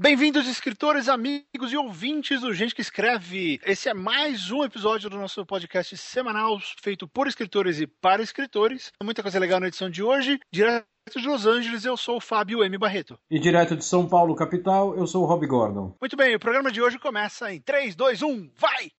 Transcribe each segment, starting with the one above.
Bem-vindos, escritores, amigos e ouvintes do Gente que Escreve. Esse é mais um episódio do nosso podcast semanal feito por escritores e para escritores. Muita coisa legal na edição de hoje. Direto de Los Angeles, eu sou o Fábio M. Barreto. E direto de São Paulo, capital, eu sou o Rob Gordon. Muito bem, o programa de hoje começa em 3, 2, 1, vai!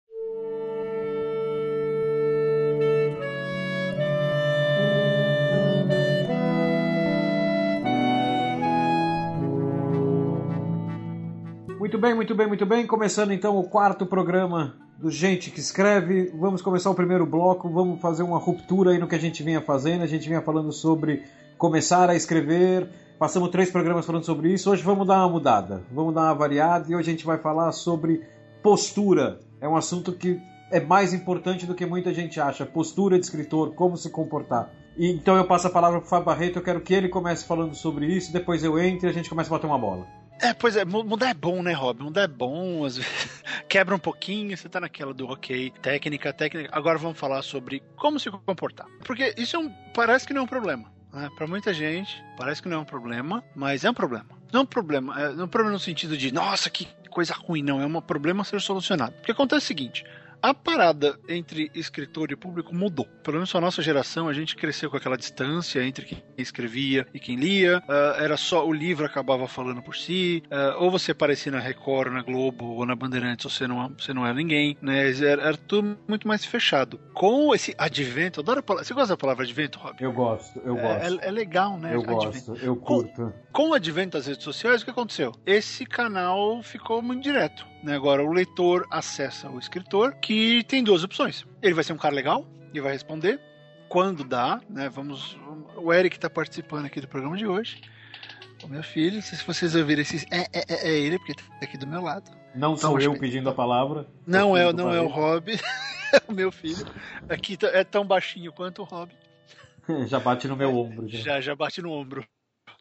Muito bem, muito bem, muito bem. Começando então o quarto programa do Gente que Escreve. Vamos começar o primeiro bloco. Vamos fazer uma ruptura aí no que a gente vinha fazendo. A gente vinha falando sobre começar a escrever. Passamos três programas falando sobre isso. Hoje vamos dar uma mudada. Vamos dar uma variada e hoje a gente vai falar sobre postura. É um assunto que é mais importante do que muita gente acha. Postura de escritor, como se comportar. E, então eu passo a palavra para o Fábio Barreto. Eu quero que ele comece falando sobre isso. Depois eu entre e a gente começa a bater uma bola. É, pois é, mudar é bom, né, Rob? Mudar é bom, às vezes quebra um pouquinho, você tá naquela do ok, técnica, técnica. Agora vamos falar sobre como se comportar. Porque isso é um, parece que não é um problema. Né? Para muita gente, parece que não é um problema, mas é um problema. Não é um problema, é, é um problema no sentido de, nossa, que coisa ruim, não. É um problema a ser solucionado. Porque acontece o seguinte: a parada entre escritor e público mudou. Pelo menos a nossa geração, a gente cresceu com aquela distância entre quem escrevia e quem lia. Uh, era só o livro acabava falando por si. Uh, ou você aparecia na Record, na Globo ou na Bandeirantes, ou você não, você não era ninguém. Né? Era, era tudo muito mais fechado. Com esse advento, adoro palavra. Você gosta da palavra advento, Rob? Eu gosto, eu é, gosto. É, é, legal, né? Eu advento. gosto, eu curto. Com, com o advento das redes sociais, o que aconteceu? Esse canal ficou muito direto. Né? Agora, o leitor acessa o escritor, que tem duas opções. Ele vai ser um cara legal e vai responder quando dá, né? Vamos, o Eric está participando aqui do programa de hoje. O meu filho, se vocês ouvirem esses é, é, é, é ele, porque tá aqui do meu lado. Não então, sou eu pedindo a palavra. Não é, não é o Rob, é o meu filho. Aqui tá, é tão baixinho quanto o Rob. já bate no meu ombro. Já, já, já bate no ombro.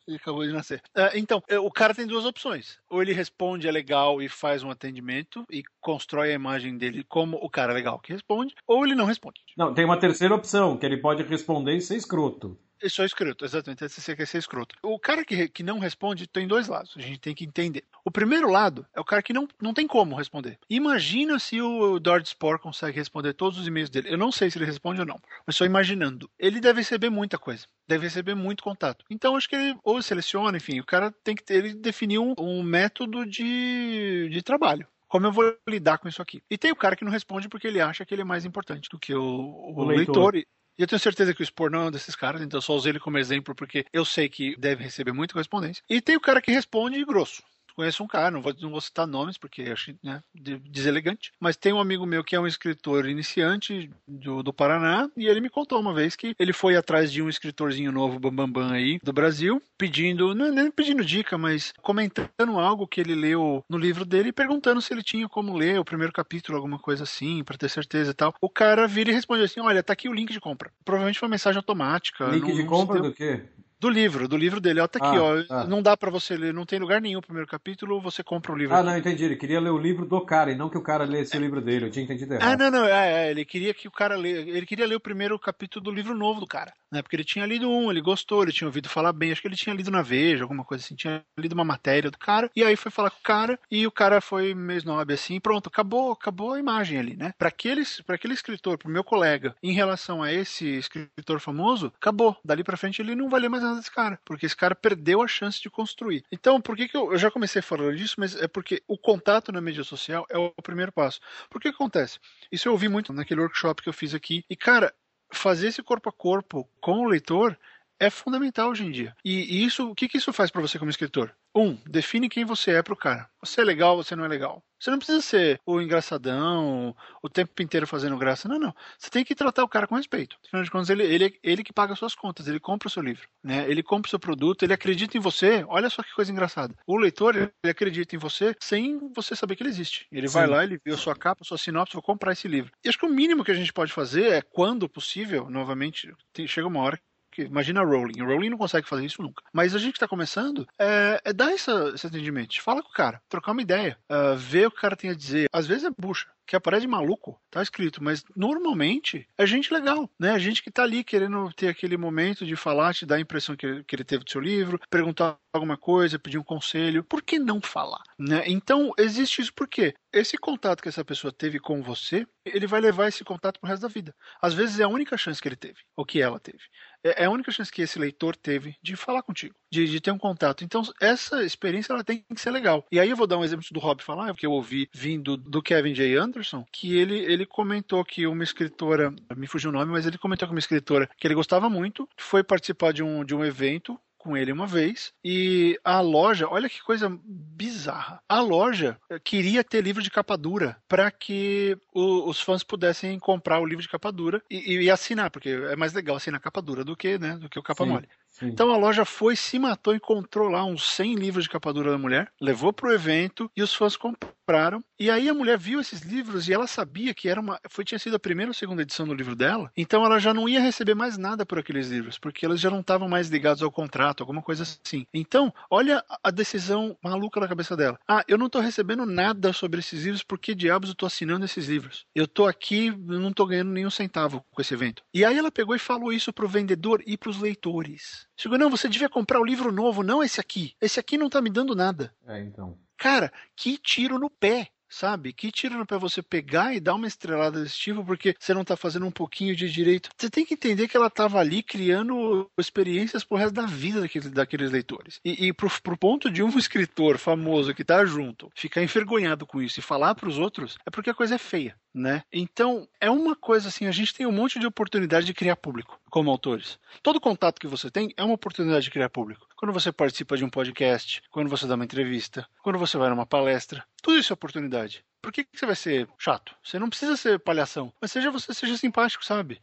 Ele acabou de nascer. Uh, então, é, o cara tem duas opções. Ou ele responde, é legal e faz um atendimento e constrói a imagem dele como o cara legal que responde, ou ele não responde. Não, tem uma terceira opção, que ele pode responder e ser escroto. Eu sou escroto, exatamente. Você quer ser escroto. O cara que, que não responde tem dois lados. A gente tem que entender. O primeiro lado é o cara que não, não tem como responder. Imagina se o Dord Spore consegue responder todos os e-mails dele. Eu não sei se ele responde ou não, mas só imaginando. Ele deve receber muita coisa. Deve receber muito contato. Então acho que ele ou seleciona, enfim, o cara tem que ter, ele definiu um, um método de, de trabalho como eu vou lidar com isso aqui? E tem o cara que não responde porque ele acha que ele é mais importante do que o, o, o leitor. leitor. E eu tenho certeza que o Spor não é um desses caras, então só usei ele como exemplo porque eu sei que deve receber muita correspondência. E tem o cara que responde grosso conheço um cara, não vou, não vou citar nomes porque acho né, deselegante, mas tem um amigo meu que é um escritor iniciante do, do Paraná e ele me contou uma vez que ele foi atrás de um escritorzinho novo, Bambambam Bam Bam aí, do Brasil, pedindo, não nem pedindo dica, mas comentando algo que ele leu no livro dele e perguntando se ele tinha como ler o primeiro capítulo, alguma coisa assim, para ter certeza e tal. O cara vira e responde assim: Olha, tá aqui o link de compra. Provavelmente foi uma mensagem automática. Link não, de compra do quê? Do livro, do livro dele. Ó, tá aqui, ah, ó. Ah. Não dá para você ler, não tem lugar nenhum o primeiro capítulo, você compra o livro. Ah, não, entendi. Ele queria ler o livro do cara e não que o cara lesse é. o livro dele. Eu tinha entendido errado. Ah, não, não. É, é, ele queria que o cara lê. Ele queria ler o primeiro capítulo do livro novo do cara. Né? Porque ele tinha lido um, ele gostou, ele tinha ouvido falar bem. Acho que ele tinha lido na Veja, alguma coisa assim. Tinha lido uma matéria do cara. E aí foi falar com o cara e o cara foi meio snob assim. Pronto, acabou, acabou a imagem ali, né? Para aquele, pra aquele escritor, pro meu colega, em relação a esse escritor famoso, acabou. Dali pra frente ele não vai ler mais nada desse cara. Porque esse cara perdeu a chance de construir. Então, por que, que eu, eu já comecei falando disso, mas é porque o contato na mídia social é o primeiro passo. Por que acontece? Isso eu ouvi muito naquele workshop que eu fiz aqui. E, cara, fazer esse corpo a corpo com o leitor é fundamental hoje em dia. E, e isso, o que, que isso faz para você como escritor? Um, define quem você é pro cara. Você é legal, você não é legal. Você não precisa ser o engraçadão, o tempo inteiro fazendo graça. Não, não. Você tem que tratar o cara com respeito. Afinal de contas, ele, ele, ele que paga suas contas, ele compra o seu livro, né? Ele compra o seu produto, ele acredita em você. Olha só que coisa engraçada. O leitor, ele acredita em você sem você saber que ele existe. Ele Sim. vai lá, ele vê a sua capa, a sua sinopse, vou comprar esse livro. E acho que o mínimo que a gente pode fazer é, quando possível, novamente, tem, chega uma hora Imagina a Rowling. A Rowling não consegue fazer isso nunca. Mas a gente que está começando é, é dar esse atendimento. Fala com o cara, trocar uma ideia, uh, ver o que o cara tem a dizer. Às vezes é bucha. que a parede maluco, tá escrito, mas normalmente é gente legal, né? A gente que tá ali querendo ter aquele momento de falar, te dar a impressão que, que ele teve do seu livro, perguntar alguma coisa, pedir um conselho. Por que não falar? Né? Então, existe isso porque esse contato que essa pessoa teve com você, ele vai levar esse contato pro resto da vida. Às vezes é a única chance que ele teve, ou que ela teve. É, é a única chance que esse leitor teve de falar contigo, de, de ter um contato. Então, essa experiência ela tem que ser legal. E aí eu vou dar um exemplo do Rob falar, porque eu ouvi vindo do Kevin J. Anderson, que ele, ele comentou que uma escritora, me fugiu o nome, mas ele comentou que uma escritora que ele gostava muito foi participar de um, de um evento com ele uma vez e a loja, olha que coisa bizarra. A loja queria ter livro de capa dura para que o, os fãs pudessem comprar o livro de capa dura e, e, assinar, porque é mais legal assinar capa dura do que, né, do que o capa Sim. mole. Sim. Então a loja foi, se matou, encontrou lá uns 100 livros de capa dura da mulher, levou pro evento e os fãs compraram. E aí a mulher viu esses livros e ela sabia que era uma, foi tinha sido a primeira ou segunda edição do livro dela. Então ela já não ia receber mais nada por aqueles livros, porque eles já não estavam mais ligados ao contrato, alguma coisa assim. Então, olha a decisão maluca na cabeça dela. Ah, eu não tô recebendo nada sobre esses livros, por que diabos eu tô assinando esses livros? Eu tô aqui, não tô ganhando nenhum centavo com esse evento. E aí ela pegou e falou isso pro vendedor e pros leitores. Chegou, não, você devia comprar o livro novo, não esse aqui. Esse aqui não tá me dando nada. É, então. Cara, que tiro no pé sabe? Que tiro para você pegar e dar uma estrelada desse tipo porque você não tá fazendo um pouquinho de direito. Você tem que entender que ela tava ali criando experiências pro resto da vida daqueles, daqueles leitores. E, e pro, pro ponto de um escritor famoso que tá junto ficar envergonhado com isso e falar para os outros, é porque a coisa é feia, né? Então, é uma coisa assim, a gente tem um monte de oportunidade de criar público como autores. Todo contato que você tem é uma oportunidade de criar público. Quando você participa de um podcast, quando você dá uma entrevista, quando você vai numa palestra, tudo isso é oportunidade. Por que, que você vai ser chato? Você não precisa ser palhação, mas seja você seja simpático, sabe?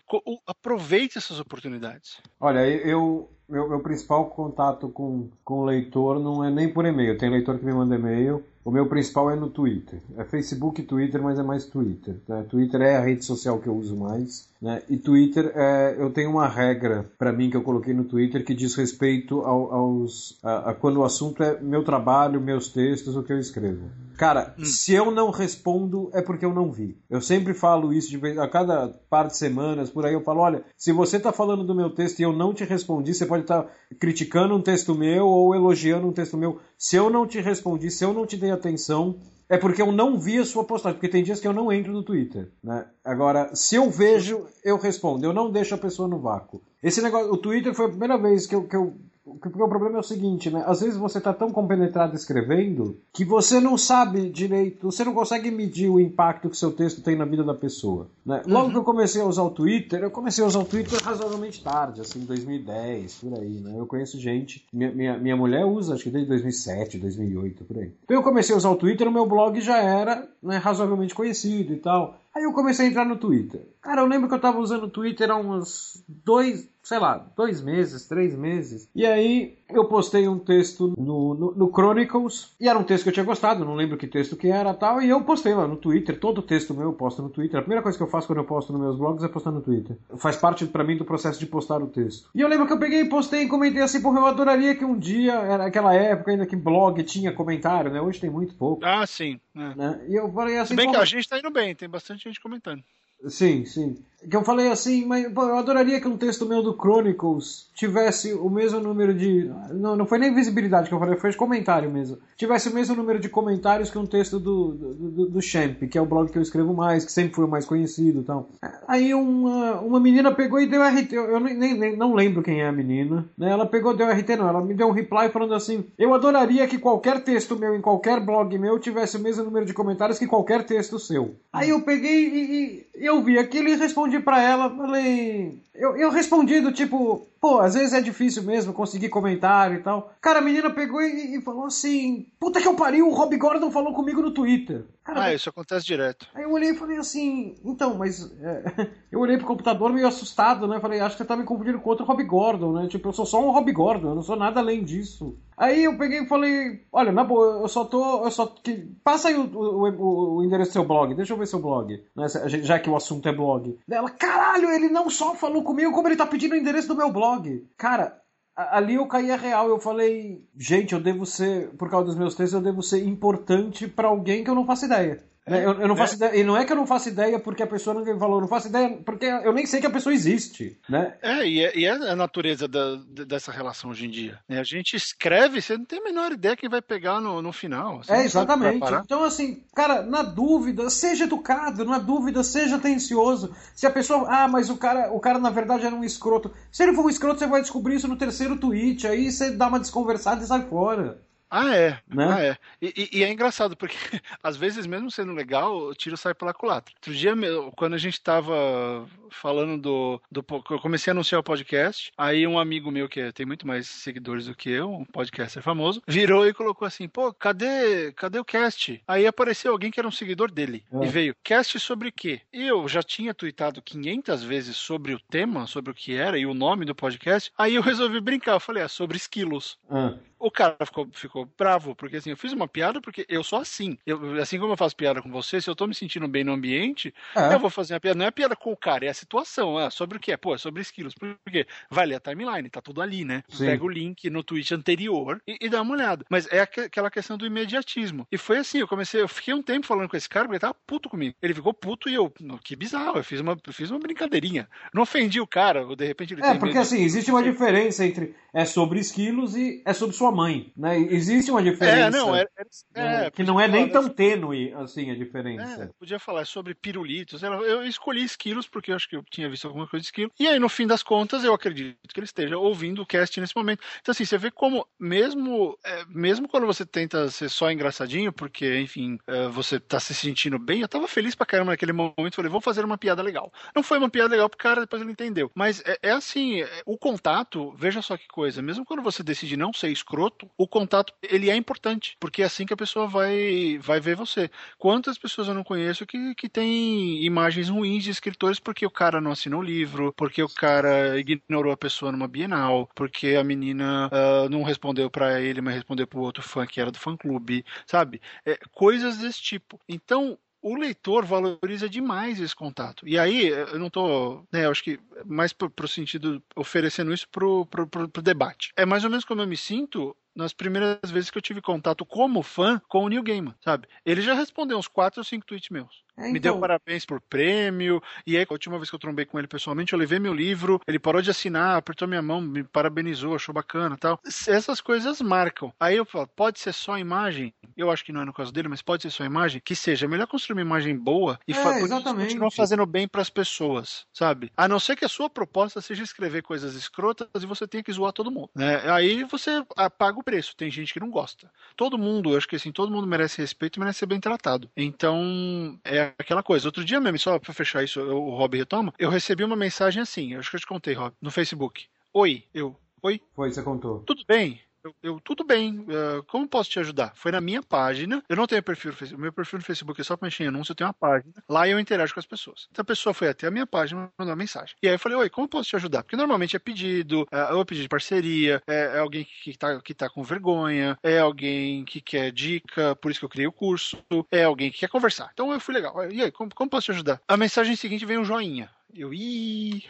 Aproveite essas oportunidades. Olha, eu meu, meu principal contato com, com o leitor não é nem por e-mail. Tem leitor que me manda e-mail. O meu principal é no Twitter. É Facebook e Twitter, mas é mais Twitter. Né? Twitter é a rede social que eu uso mais. Né? E Twitter, é, eu tenho uma regra para mim que eu coloquei no Twitter que diz respeito ao, aos. A, a, quando o assunto é meu trabalho, meus textos, o que eu escrevo. Cara, hum. se eu não respondo é porque eu não vi. Eu sempre falo isso de a cada par de semanas, por aí eu falo: olha, se você está falando do meu texto e eu não te respondi, você pode estar tá criticando um texto meu ou elogiando um texto meu. Se eu não te respondi, se eu não te dei atenção, é porque eu não vi a sua postagem, porque tem dias que eu não entro no Twitter, né? Agora, se eu vejo, eu respondo, eu não deixo a pessoa no vácuo. Esse negócio, o Twitter foi a primeira vez que eu, que eu porque o problema é o seguinte, né? Às vezes você está tão compenetrado escrevendo que você não sabe direito, você não consegue medir o impacto que seu texto tem na vida da pessoa. Né? Logo uhum. que eu comecei a usar o Twitter, eu comecei a usar o Twitter razoavelmente tarde, assim, 2010, por aí, né? Eu conheço gente, minha, minha, minha mulher usa, acho que desde 2007, 2008, por aí. Então eu comecei a usar o Twitter, o meu blog já era né, razoavelmente conhecido e tal. Aí eu comecei a entrar no Twitter. Cara, eu lembro que eu tava usando o Twitter há uns dois, sei lá, dois meses, três meses. E aí eu postei um texto no, no, no, Chronicles, e era um texto que eu tinha gostado, não lembro que texto que era tal, e eu postei lá no Twitter, todo texto meu eu posto no Twitter. A primeira coisa que eu faço quando eu posto nos meus blogs é postar no Twitter. Faz parte para mim do processo de postar o texto. E eu lembro que eu peguei, postei e comentei assim, porra, eu adoraria que um dia, era aquela época ainda que blog tinha comentário, né? Hoje tem muito pouco. Ah, sim. É. Né? E eu falei assim. Se bem que a gente tá indo bem, tem bastante gente comentando. Sim, sim. Que eu falei assim, mas pô, eu adoraria que um texto meu do Chronicles tivesse o mesmo número de. Não, não foi nem visibilidade que eu falei, foi de comentário mesmo. Tivesse o mesmo número de comentários que um texto do, do, do, Champ, que é o blog que eu escrevo mais, que sempre foi o mais conhecido e tal. Aí uma, uma menina pegou e deu RT. Eu nem, nem, não lembro quem é a menina. Né? Ela pegou deu RT, não. Ela me deu um reply falando assim: Eu adoraria que qualquer texto meu em qualquer blog meu tivesse o mesmo número de comentários que qualquer texto seu. Aí eu peguei e, e eu vi aquilo e respondi para ela, falei. Eu, eu respondi do tipo, pô, às vezes é difícil mesmo conseguir comentário e tal. Cara, a menina pegou e, e falou assim: Puta que eu pariu, o Rob Gordon falou comigo no Twitter. Cara, ah, isso acontece direto. Aí eu olhei e falei assim: Então, mas. É, eu olhei pro computador meio assustado, né? Falei: Acho que você tá me confundindo com outro Rob Gordon, né? Tipo, eu sou só um Rob Gordon, eu não sou nada além disso. Aí eu peguei e falei: Olha, na boa, eu só tô. Eu só. Que, passa aí o, o, o, endereço do seu blog, deixa eu ver seu blog, né? Já que o assunto é blog. Ela, caralho, ele não só falou comigo, como ele tá pedindo o endereço do meu blog. Cara, ali eu caí a real. Eu falei, gente, eu devo ser, por causa dos meus textos, eu devo ser importante para alguém que eu não faço ideia. É, eu, eu, não faço é. ideia. E não é que eu não faço ideia porque a pessoa não falou, eu não faço ideia porque eu nem sei que a pessoa existe, né? É, e é, e é a natureza da, dessa relação hoje em dia. Né? A gente escreve, você não tem a menor ideia quem vai pegar no, no final. É, exatamente. Então, assim, cara, na dúvida, seja educado, na dúvida, seja atencioso. Se a pessoa. Ah, mas o cara, o cara na verdade era um escroto. Se ele for um escroto, você vai descobrir isso no terceiro tweet. Aí você dá uma desconversada e sai fora. Ah, é. Né? Ah, é. E, e, é engraçado, porque às vezes, mesmo sendo legal, o tiro sai pela culatra. Outro dia, quando a gente tava falando do, do. Eu comecei a anunciar o podcast, aí um amigo meu, que tem muito mais seguidores do que eu, um podcaster famoso, virou e colocou assim: pô, cadê, cadê o cast? Aí apareceu alguém que era um seguidor dele. É. E veio: cast sobre quê? E eu já tinha tweetado 500 vezes sobre o tema, sobre o que era e o nome do podcast. Aí eu resolvi brincar. Eu falei: é sobre esquilos. É o cara ficou, ficou bravo, porque assim, eu fiz uma piada porque eu sou assim. Eu, assim como eu faço piada com você, se eu tô me sentindo bem no ambiente, é. eu vou fazer uma piada. Não é piada com o cara, é situação. É sobre o que? É, pô, é sobre esquilos. Por quê? Vai ler a timeline, tá tudo ali, né? Sim. Pega o link no tweet anterior e, e, dá uma olhada. Mas é aquela questão do imediatismo. E foi assim, eu comecei, eu fiquei um tempo falando com esse cara, porque ele tava puto comigo. Ele ficou puto e eu, que bizarro, eu fiz uma, eu fiz uma brincadeirinha. Não ofendi o cara, de repente ele É, porque assim, existe uma diferença entre é sobre esquilos e é sobre sua mãe. Né? Existe uma diferença. É, não, é, é, que não é nem tão tênue assim a diferença. É, podia falar sobre pirulitos. Eu escolhi esquilos porque eu acho que eu tinha visto alguma coisa de esquilo. E aí, no fim das contas, eu acredito que ele esteja ouvindo o cast nesse momento. Então, assim, você vê como, mesmo, é, mesmo quando você tenta ser só engraçadinho, porque, enfim, é, você tá se sentindo bem, eu tava feliz pra caramba naquele momento. Falei, vou fazer uma piada legal. Não foi uma piada legal pro cara, depois ele entendeu. Mas é, é assim, é, o contato, veja só que coisa, mesmo quando você decide não ser escroto, o contato ele é importante, porque é assim que a pessoa vai, vai ver você. Quantas pessoas eu não conheço que, que tem imagens ruins de escritores porque o cara não assinou o livro, porque o cara ignorou a pessoa numa Bienal, porque a menina uh, não respondeu para ele, mas respondeu pro outro fã que era do fã clube, sabe? É, coisas desse tipo. Então, o leitor valoriza demais esse contato. E aí, eu não estou, né, eu acho que mais para o sentido oferecendo isso para o debate. É mais ou menos como eu me sinto nas primeiras vezes que eu tive contato como fã com o Neil Gaiman, sabe? Ele já respondeu uns 4 ou 5 tweets meus. É, então... Me deu então. parabéns por prêmio. E aí, a última vez que eu trombei com ele pessoalmente, eu levei meu livro, ele parou de assinar, apertou minha mão, me parabenizou, achou bacana tal. Essas coisas marcam. Aí eu falo, pode ser só imagem? Eu acho que não é no caso dele, mas pode ser só imagem. Que seja, é melhor construir uma imagem boa e é, continuar fazendo bem para as pessoas, sabe? A não ser que a sua proposta seja escrever coisas escrotas e você tenha que zoar todo mundo. Né? Aí você paga o preço. Tem gente que não gosta. Todo mundo, eu acho que assim, todo mundo merece respeito e merece ser bem tratado. Então, é aquela coisa. Outro dia mesmo, só pra fechar isso, o Rob retoma, eu recebi uma mensagem assim, acho que eu te contei, Rob, no Facebook. Oi, eu. Oi? Foi, você contou. Tudo bem? Eu, eu, tudo bem, uh, como posso te ajudar? Foi na minha página, eu não tenho perfil no Facebook, meu perfil no Facebook é só para mexer em anúncio, eu tenho uma página, lá eu interajo com as pessoas. Então a pessoa foi até a minha página, mandou uma mensagem. E aí eu falei, oi, como posso te ajudar? Porque normalmente é pedido, ou é pedido de parceria, é, é, alguém que tá, que tá com vergonha, é alguém que quer dica, por isso que eu criei o curso, é alguém que quer conversar. Então eu fui legal. E aí, como, como posso te ajudar? A mensagem seguinte veio um joinha. Eu, ih,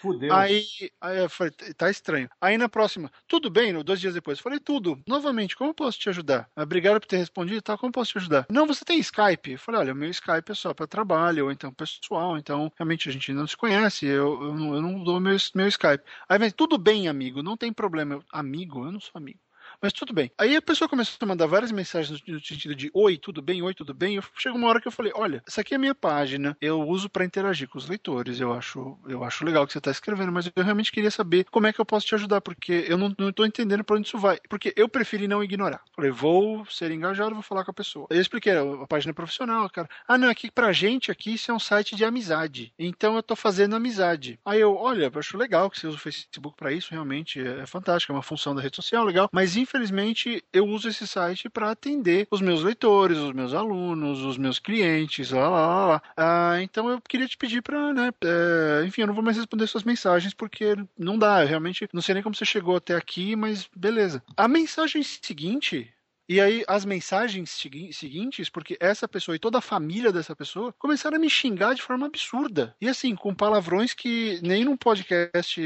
Fudeu. Aí, aí eu falei, tá estranho. Aí na próxima, tudo bem, dois dias depois, falei, tudo. Novamente, como posso te ajudar? Obrigado por ter respondido, tá? Como posso te ajudar? Não, você tem Skype? Eu falei, olha, o meu Skype é só para trabalho, ou então pessoal, então realmente a gente não se conhece, eu, eu, não, eu não dou meu, meu Skype. Aí vem, tudo bem, amigo, não tem problema. Eu, amigo? Eu não sou amigo. Mas tudo bem. Aí a pessoa começou a mandar várias mensagens no sentido de oi, tudo bem, oi, tudo bem. Chegou uma hora que eu falei, olha, essa aqui é a minha página, eu uso para interagir com os leitores, eu acho, eu acho legal que você está escrevendo, mas eu realmente queria saber como é que eu posso te ajudar, porque eu não, estou entendendo para onde isso vai. Porque eu preferi não ignorar. Falei, vou ser engajado, vou falar com a pessoa. Eu expliquei, a página é profissional, cara. Ah, não, aqui pra gente aqui isso é um site de amizade. Então eu tô fazendo amizade. Aí eu, olha, eu acho legal que você usa o Facebook para isso, realmente é, é fantástico, é uma função da rede social, legal, mas infelizmente eu uso esse site para atender os meus leitores, os meus alunos, os meus clientes, lá, lá. lá. Ah, então eu queria te pedir para, né, é, enfim, eu não vou mais responder suas mensagens porque não dá, eu realmente não sei nem como você chegou até aqui, mas beleza. A mensagem seguinte E aí as mensagens seguintes, porque essa pessoa e toda a família dessa pessoa começaram a me xingar de forma absurda. E assim, com palavrões que nem num podcast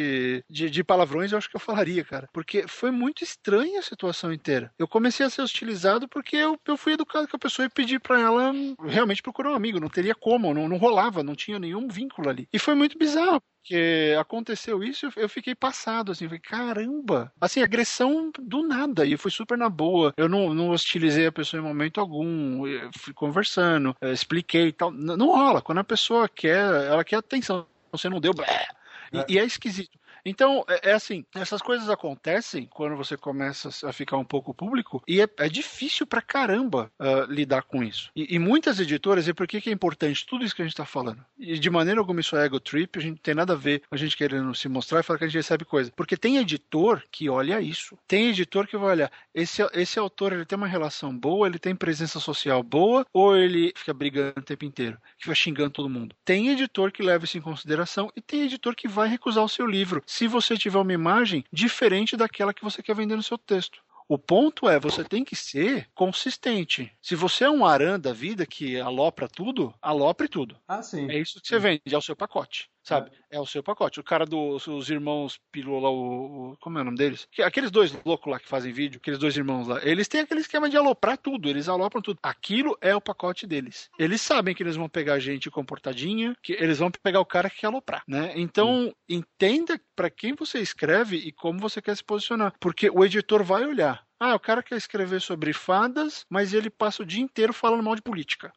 de, de palavrões eu acho que eu falaria, cara. Porque foi muito estranha a situação inteira. Eu comecei a ser hostilizado porque eu, eu fui educado com a pessoa e pedi para ela realmente procurar um amigo. Não teria como, não, não rolava, não tinha nenhum vínculo ali. E foi muito bizarro porque aconteceu isso, eu fiquei passado, assim, falei, caramba, assim, agressão do nada, e foi super na boa, eu não, não hostilizei a pessoa em momento algum, fui conversando, expliquei e tal, não, não rola, quando a pessoa quer, ela quer atenção, você não deu, blé, e, é. e é esquisito. Então, é, é, assim, essas coisas acontecem quando você começa a ficar um pouco público e é, é difícil pra caramba uh, lidar com isso. E, e, muitas editoras, e por que, que é importante tudo isso que a gente tá falando? E de maneira alguma isso é ego trip, a gente tem nada a ver com a gente querendo se mostrar e falar que a gente recebe coisa. Porque tem editor que olha isso. Tem editor que vai olhar, esse, esse autor ele tem uma relação boa, ele tem presença social boa, ou ele fica brigando o tempo inteiro, fica xingando todo mundo. Tem editor que leva isso em consideração e tem editor que vai recusar o seu livro se você tiver uma imagem diferente daquela que você quer vender no seu texto. O ponto é, você tem que ser consistente. Se você é um aran da vida que alopra tudo, alopre tudo. Ah, sim. É isso que você vende, é o seu pacote sabe? É. é o seu pacote. O cara dos do, irmãos Pilou lá, o, o, Como é o nome deles? Que, aqueles dois loucos lá que fazem vídeo, aqueles dois irmãos lá, eles têm aquele esquema de aloprar tudo, eles alopram tudo. Aquilo é o pacote deles. Eles sabem que eles vão pegar gente comportadinha, que eles vão pegar o cara que quer aloprar, né? Então, entenda para quem você escreve e como você quer se posicionar. Porque o editor vai olhar. Ah, o cara quer escrever sobre fadas, mas ele passa o dia inteiro falando mal de política.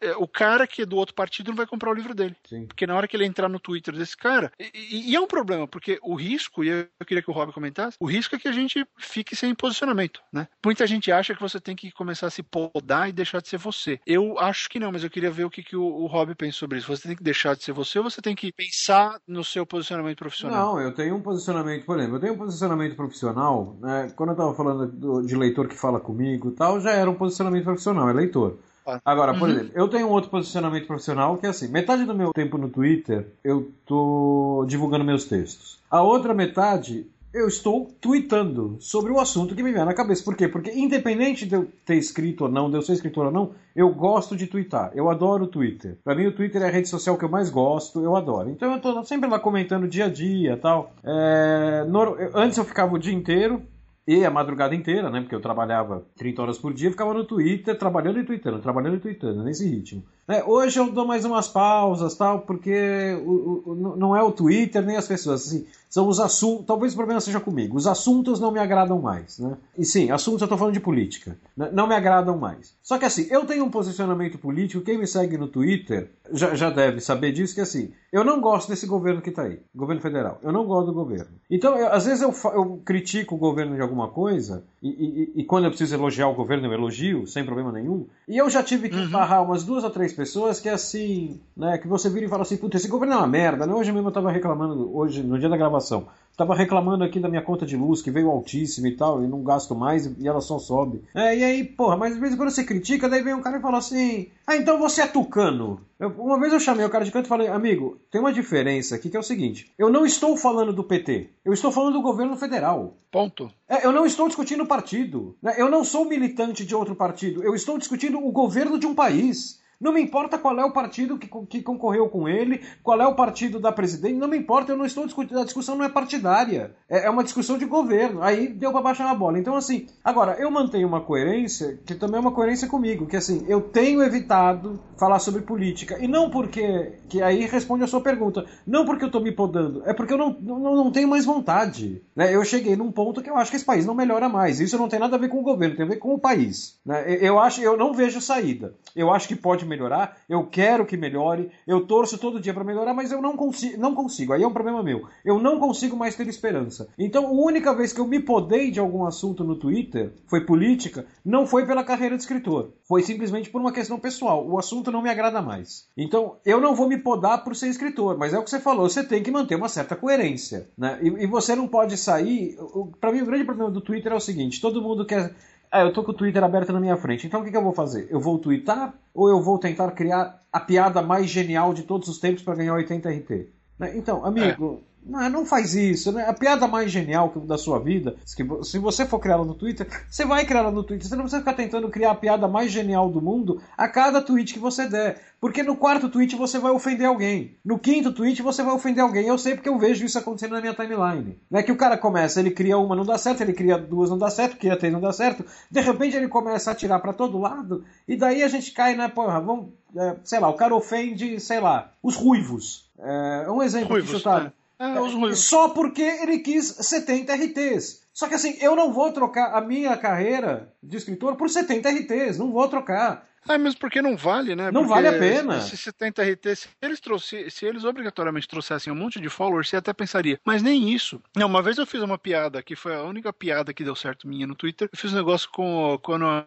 É, o cara que é do outro partido não vai comprar o livro dele. Sim. Porque na hora que ele entrar no Twitter desse cara, e, e, é um problema, porque o risco, e eu queria que o Rob comentasse, o risco é que a gente fique sem posicionamento, né? Muita gente acha que você tem que começar a se podar e deixar de ser você. Eu acho que não, mas eu queria ver o que, que o, o Rob pensa sobre isso. Você tem que deixar de ser você ou você tem que pensar no seu posicionamento profissional? Não, eu tenho um posicionamento, por exemplo, eu tenho um posicionamento profissional, né? Quando eu tava falando do, de leitor que fala comigo e tal, já era um posicionamento profissional, é leitor. Agora, por uhum. exemplo, eu tenho um outro posicionamento profissional que é assim: metade do meu tempo no Twitter eu tô divulgando meus textos. A outra metade eu estou tweetando sobre o assunto que me vem na cabeça. Por quê? Porque independente de eu ter escrito ou não, de eu ser escritor ou não, eu gosto de twittar. Eu adoro o Twitter. Para mim o Twitter é a rede social que eu mais gosto, eu adoro. Então eu tô sempre lá comentando dia a dia tal. É... Antes eu ficava o dia inteiro e a madrugada inteira, né? Porque eu trabalhava 30 horas por dia, ficava no Twitter, trabalhando e tweetando, trabalhando e tweetando, nesse ritmo. É, hoje eu dou mais umas pausas, tal, porque o, o, não é o Twitter nem as pessoas. Assim, são os assuntos. Talvez o problema seja comigo. Os assuntos não me agradam mais. Né? E sim, assuntos eu estou falando de política. Né? Não me agradam mais. Só que assim, eu tenho um posicionamento político. Quem me segue no Twitter já, já deve saber disso, que assim, eu não gosto desse governo que está aí, governo federal. Eu não gosto do governo. Então, eu, às vezes eu, eu, critico o governo de alguma coisa, e, e, e, quando eu preciso elogiar o governo, eu elogio, sem problema nenhum. E eu já tive que uhum. barrar umas duas ou três pessoas que assim, né, que você vira e fala assim, puta, esse governo é uma merda, né? Hoje mesmo eu estava reclamando, hoje, no dia da gravação. Estava reclamando aqui da minha conta de luz, que veio altíssima e tal, e não gasto mais, e ela só sobe. É, e aí, porra, mas às vezes quando você critica, daí vem um cara e fala assim: Ah, então você é tucano. Eu, uma vez eu chamei o cara de canto e falei: Amigo, tem uma diferença aqui que é o seguinte: Eu não estou falando do PT, eu estou falando do governo federal. Ponto. É, eu não estou discutindo partido. Né? Eu não sou militante de outro partido, eu estou discutindo o governo de um país. Não me importa qual é o partido que, que concorreu com ele, qual é o partido da presidente, não me importa, eu não estou discutindo, a discussão não é partidária, é, é uma discussão de governo. Aí deu para baixar na bola. Então, assim, agora, eu mantenho uma coerência, que também é uma coerência comigo, que assim, eu tenho evitado falar sobre política, e não porque, que aí responde a sua pergunta, não porque eu estou me podando, é porque eu não, não, não tenho mais vontade. Né? Eu cheguei num ponto que eu acho que esse país não melhora mais. Isso não tem nada a ver com o governo, tem a ver com o país. Né? Eu acho, eu não vejo saída. Eu acho que pode melhorar, eu quero que melhore, eu torço todo dia para melhorar, mas eu não consigo, não consigo. Aí é um problema meu. Eu não consigo mais ter esperança. Então, a única vez que eu me podei de algum assunto no Twitter foi política, não foi pela carreira de escritor, foi simplesmente por uma questão pessoal. O assunto não me agrada mais. Então, eu não vou me podar por ser escritor, mas é o que você falou, você tem que manter uma certa coerência, né? E, e você não pode sair. Para mim, o grande problema do Twitter é o seguinte: todo mundo quer ah, eu tô com o Twitter aberto na minha frente. Então o que, que eu vou fazer? Eu vou twittar ou eu vou tentar criar a piada mais genial de todos os tempos para ganhar 80 RT? Né? Então, amigo, Não, não faz isso, né? A piada mais genial da sua vida, se você for criá-la no Twitter, você vai criá-la no Twitter. Você não precisa ficar tentando criar a piada mais genial do mundo a cada tweet que você der. Porque no quarto tweet você vai ofender alguém. No quinto tweet você vai ofender alguém. Eu sei porque eu vejo isso acontecendo na minha timeline. Não é que o cara começa, ele cria uma, não dá certo, ele cria duas, não dá certo, cria três, não dá certo. De repente ele começa a atirar para todo lado. E daí a gente cai, né? Porra, vamos. É, sei lá, o cara ofende, sei lá, os ruivos. É um exemplo ruivos, chutado. É. É, só porque ele quis 70 RTs. Só que assim, eu não vou trocar a minha carreira de escritor por 70 RTs, não vou trocar. Ah, mesmo porque não vale, né? Não porque vale a pena. Esse 70 RT, se eles, trouxe, se eles obrigatoriamente trouxessem um monte de followers, você até pensaria. Mas nem isso. Não, uma vez eu fiz uma piada, que foi a única piada que deu certo minha no Twitter. Eu fiz um negócio com quando a,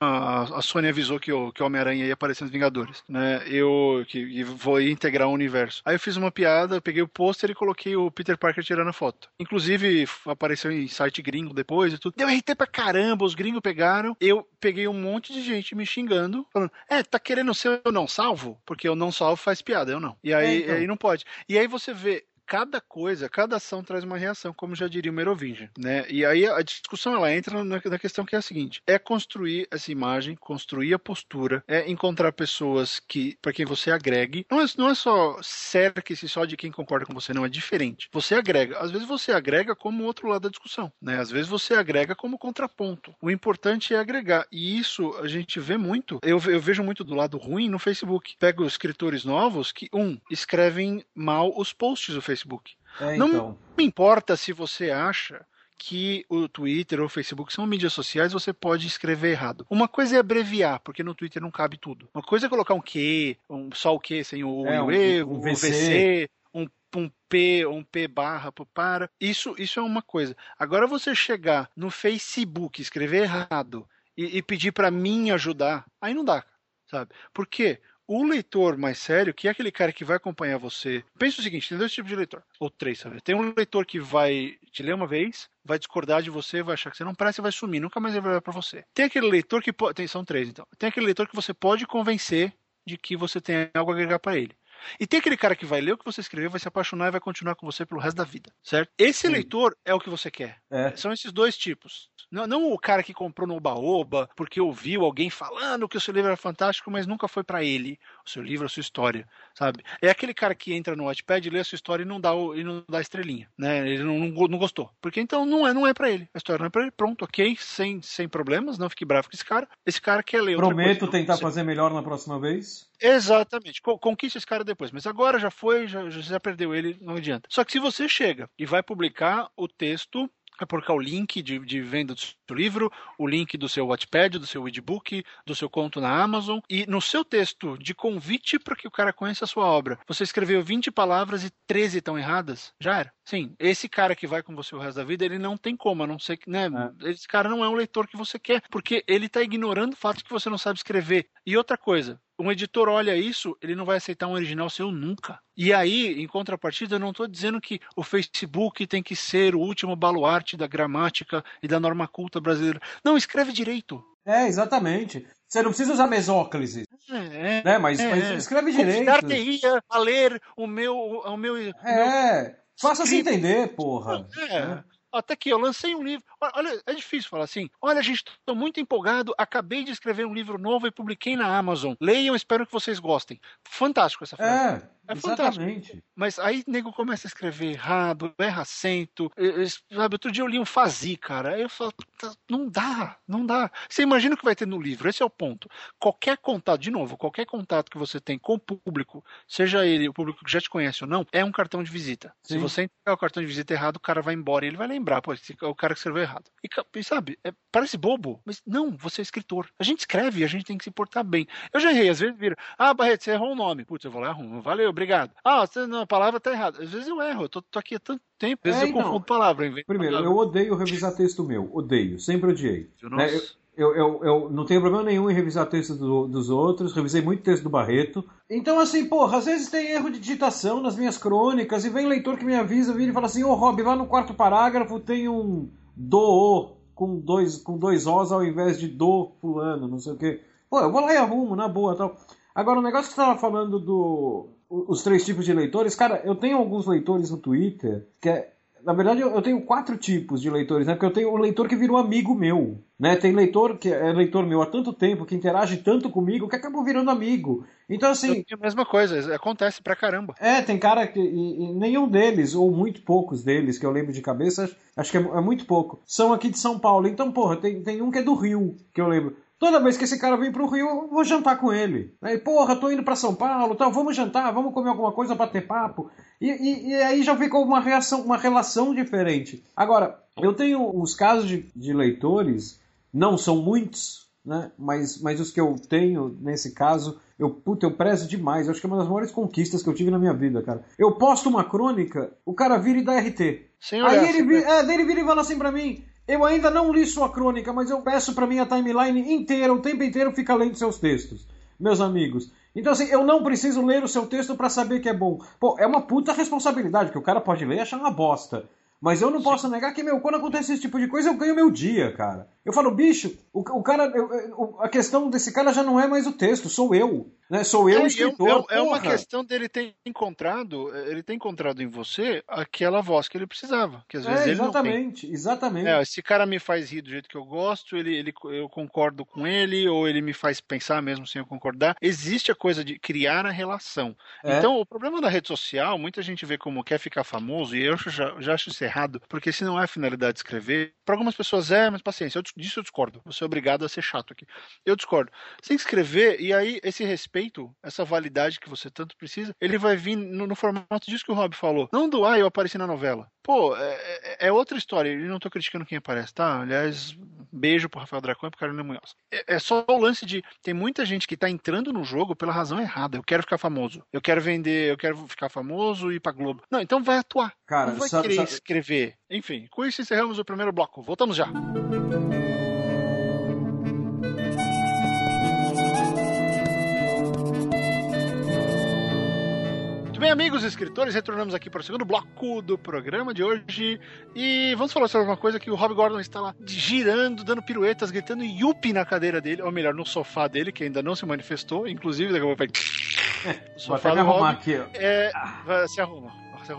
a Sony avisou que o, que o Homem-Aranha ia aparecer nos Vingadores, né? Eu que, que vou integrar o universo. Aí eu fiz uma piada, peguei o pôster e coloquei o Peter Parker tirando a foto. Inclusive, apareceu em site gringo depois e tudo. Deu RT pra caramba, os gringos pegaram. Eu peguei um monte de gente me xingando, falando: É, tá querendo ser eu não salvo? Porque eu não salvo faz piada, eu não. E aí, é, então. aí não pode. E aí você vê cada coisa, cada ação traz uma reação, como já diria o Merovingian, né? E aí a discussão ela entra na, questão que é a seguinte: é construir essa imagem, construir a postura, é encontrar pessoas que para quem você agregue. Não é, não é só cerque-se só de quem concorda com você, não é diferente. Você agrega. Às vezes você agrega como outro lado da discussão, né? Às vezes você agrega como contraponto. O importante é agregar. E isso a gente vê muito. Eu, eu vejo muito do lado ruim no Facebook. Pego escritores novos que um escrevem mal os posts do Facebook Facebook. É, então. Não me importa se você acha que o Twitter ou o Facebook são mídias sociais, você pode escrever errado. Uma coisa é abreviar, porque no Twitter não cabe tudo. Uma coisa é colocar um Q, um, só o Q sem o, é, o E, um, um, VC, VC um, um P, um P barra para. Isso, isso é uma coisa. Agora você chegar no Facebook, escrever errado e, e pedir para mim ajudar, aí não dá, sabe? Por quê? O leitor mais sério, que é aquele cara que vai acompanhar você. Pensa o seguinte: tem dois tipos de leitor, ou três, sabe? Tem um leitor que vai te ler uma vez, vai discordar de você, vai achar que você não presta vai sumir, nunca mais vai olhar pra você. Tem aquele leitor que pode. São três, então. Tem aquele leitor que você pode convencer de que você tem algo a agregar para ele. E tem aquele cara que vai ler o que você escreveu, vai se apaixonar e vai continuar com você pelo resto da vida, certo? Esse Sim. leitor é o que você quer. É. São esses dois tipos. Não, não, o cara que comprou no Baoba porque ouviu alguém falando que o seu livro era fantástico, mas nunca foi para ele, o seu livro, a sua história, sabe? É aquele cara que entra no Wattpad, lê a sua história e não dá, o, e não dá estrelinha, né? Ele não, não, não gostou. Porque então não é, não é para ele. A história não é para ele. Pronto, ok, sem, sem problemas, não fique bravo com esse cara. Esse cara quer ler Prometo tentar fazer melhor na próxima vez. Exatamente. Conquiste esse cara depois. Mas agora já foi, já, já perdeu ele, não adianta. Só que se você chega e vai publicar o texto é colocar o link de, de, venda do seu livro, o link do seu Wattpad, do seu e-book, do seu conto na Amazon. E no seu texto de convite para que o cara conheça a sua obra, você escreveu 20 palavras e 13 estão erradas, já era. Sim, esse cara que vai com você o resto da vida, ele não tem como, a não ser que, né? É. Esse cara não é um leitor que você quer, porque ele está ignorando o fato de que você não sabe escrever. E outra coisa, um editor olha isso, ele não vai aceitar um original seu nunca. E aí, em contrapartida, eu não estou dizendo que o Facebook tem que ser o último baluarte da gramática e da norma culta brasileira. Não, escreve direito. É, exatamente. Você não precisa usar mesóclise. É, né? Mas, é, mas escreve direito. Convidar-te-ia a ler o meu. O meu é. Meu... Faça-se entender, porra. É. é. Até que eu lancei um livro. Olha, é difícil falar assim. Olha, gente, estou muito empolgado. Acabei de escrever um livro novo e publiquei na Amazon. Leiam, espero que vocês gostem. Fantástico essa frase. É. É Exatamente. fantástico. Mas aí o nego começa a escrever errado, erra acento. Sabe, outro dia eu li um fazi, cara. Aí eu falo, não dá, não dá. Você imagina o que vai ter no livro, esse é o ponto. Qualquer contato, de novo, qualquer contato que você tem com o público, seja ele o público que já te conhece ou não, é um cartão de visita. Sim. Se você entregar o cartão de visita errado, o cara vai embora e ele vai lembrar, pô, esse, o cara que escreveu errado. E, sabe, é, parece bobo, mas não, você é escritor. A gente escreve, a gente tem que se portar bem. Eu já errei, às vezes vira, ah, Barreto, você errou o nome. Putz, eu vou lá, arrumo. Valeu, obrigado. Ah, você, não, a palavra tá errada. Às vezes eu erro, eu tô, tô aqui há tanto tempo, às vezes é, eu confundo palavra. Primeiro, palavra. eu odeio revisar texto meu, odeio, sempre odiei. Né? Eu, eu, eu, não tenho problema nenhum em revisar texto do, dos outros, revisei muito texto do Barreto. Então, assim, porra, às vezes tem erro de digitação nas minhas crônicas e vem leitor que me avisa, vira e fala assim: Ô oh, Rob, lá no quarto parágrafo tem um do com dois, com dois Os ao invés de do fulano, não sei o quê. Pô, eu vou lá e arrumo, na boa tal. Agora, o negócio que você estava falando do, os três tipos de leitores, cara, eu tenho alguns leitores no Twitter que é na verdade, eu tenho quatro tipos de leitores, né? Porque eu tenho o leitor que virou amigo meu, né? Tem leitor que é leitor meu há tanto tempo, que interage tanto comigo, que acabou virando amigo. Então, assim. É a mesma coisa, acontece pra caramba. É, tem cara que. E, e nenhum deles, ou muito poucos deles, que eu lembro de cabeça, acho que é, é, muito pouco, são aqui de São Paulo. Então, porra, tem, tem um que é do Rio, que eu lembro. Toda vez que esse cara vem pro Rio, eu vou jantar com ele. Aí, porra, tô indo para São Paulo, tal, vamos jantar, vamos comer alguma coisa, bater papo. E, e, e, aí já ficou uma reação, uma relação diferente. Agora, eu tenho uns casos de, de leitores, não são muitos, né? Mas, mas os que eu tenho, nesse caso, eu, puta, eu prezo demais. Eu acho que é uma das maiores conquistas que eu tive na minha vida, cara. Eu posto uma crônica, o cara vira e dá RT. Senhor aí ele, vira, é, ele vira e fala assim pra mim, eu ainda não li sua crônica, mas eu peço para minha timeline inteira, o tempo inteiro, fica lendo seus textos, meus amigos. Então, assim, eu não preciso ler o seu texto para saber que é bom. Pô, é uma puta responsabilidade, que o cara pode ler e achar uma bosta. Mas eu não posso negar que, meu, quando acontece esse tipo de coisa, eu ganho meu dia, cara. Eu falo, bicho, o, o cara. Eu, a questão desse cara já não é mais o texto, sou eu. Né? Sou eu, é, escritor. É, é, uma questão dele ter encontrado, ele ter encontrado em você aquela voz que ele precisava. Que às vezes é, ele exatamente, não tem. exatamente. É, esse cara me faz rir do jeito que eu gosto, ele, ele, eu concordo com ele, ou ele me faz pensar mesmo sem eu concordar. Existe a coisa de criar a relação. É. Então, o problema da rede social, muita gente vê como quer ficar famoso, e eu já, já acho isso errado, porque se não é a finalidade de escrever, para algumas pessoas é, mas paciência, eu, disso eu discordo. Você é obrigado a ser chato aqui. Eu discordo. Você tem que escrever, e aí esse respeito, essa validade que você tanto precisa, ele vai vir no, no formato disso que o Rob falou. Não do, ah, eu apareci na novela. Pô, é, é, é outra história. E não tô criticando quem aparece, tá? Aliás, beijo pro Rafael Dracon e pro Carolina Munhoz. É, é só o lance de. Tem muita gente que tá entrando no jogo pela razão errada. Eu quero ficar famoso. Eu quero vender, eu quero ficar famoso e ir pra Globo. Não, então vai atuar. Cara, não vai sabe, querer sabe... escrever. Enfim, com isso encerramos o primeiro bloco. Voltamos já. Muito bem, amigos escritores, retornamos aqui para o segundo bloco do programa de hoje e vamos falar sobre uma coisa que o Rob Gordon está lá girando, dando piruetas, gritando yuppie na cadeira dele, ou melhor, no sofá dele, que ainda não se manifestou, inclusive daqui a pouco vai... O sofá do Rob aqui, é... Vai, se arruma.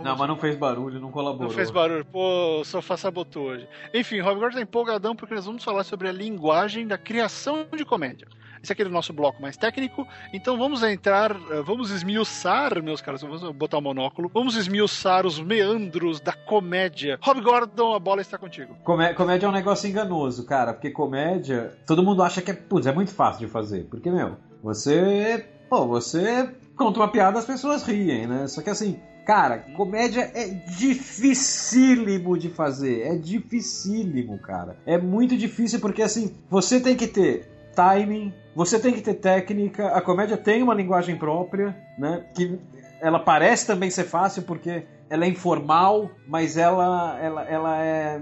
Não, mas não fez barulho, não colaborou. Não fez barulho. Pô, o sofá sabotou hoje. Enfim, Rob Gordon tá empolgadão porque nós vamos falar sobre a linguagem da criação de comédia. Esse aqui é o nosso bloco mais técnico. Então vamos entrar, eh, vamos esmiuçar, meus caros, vamos botar o monóculo, vamos esmiuçar os meandros da comédia. Rob Gordon, a bola está contigo. Comé comédia é um negócio enganoso, cara, porque comédia, todo mundo acha que é, putz, é muito fácil de fazer. Porque, meu, você, pô, você conta uma piada, as pessoas riem, né? Só que assim, Cara, comédia é dificílimo de fazer. É dificílimo, cara. É muito difícil porque, assim, você tem que ter timing, você tem que ter técnica. A comédia tem uma linguagem própria, né? Que ela parece também ser fácil porque ela é informal, mas ela, ela, ela é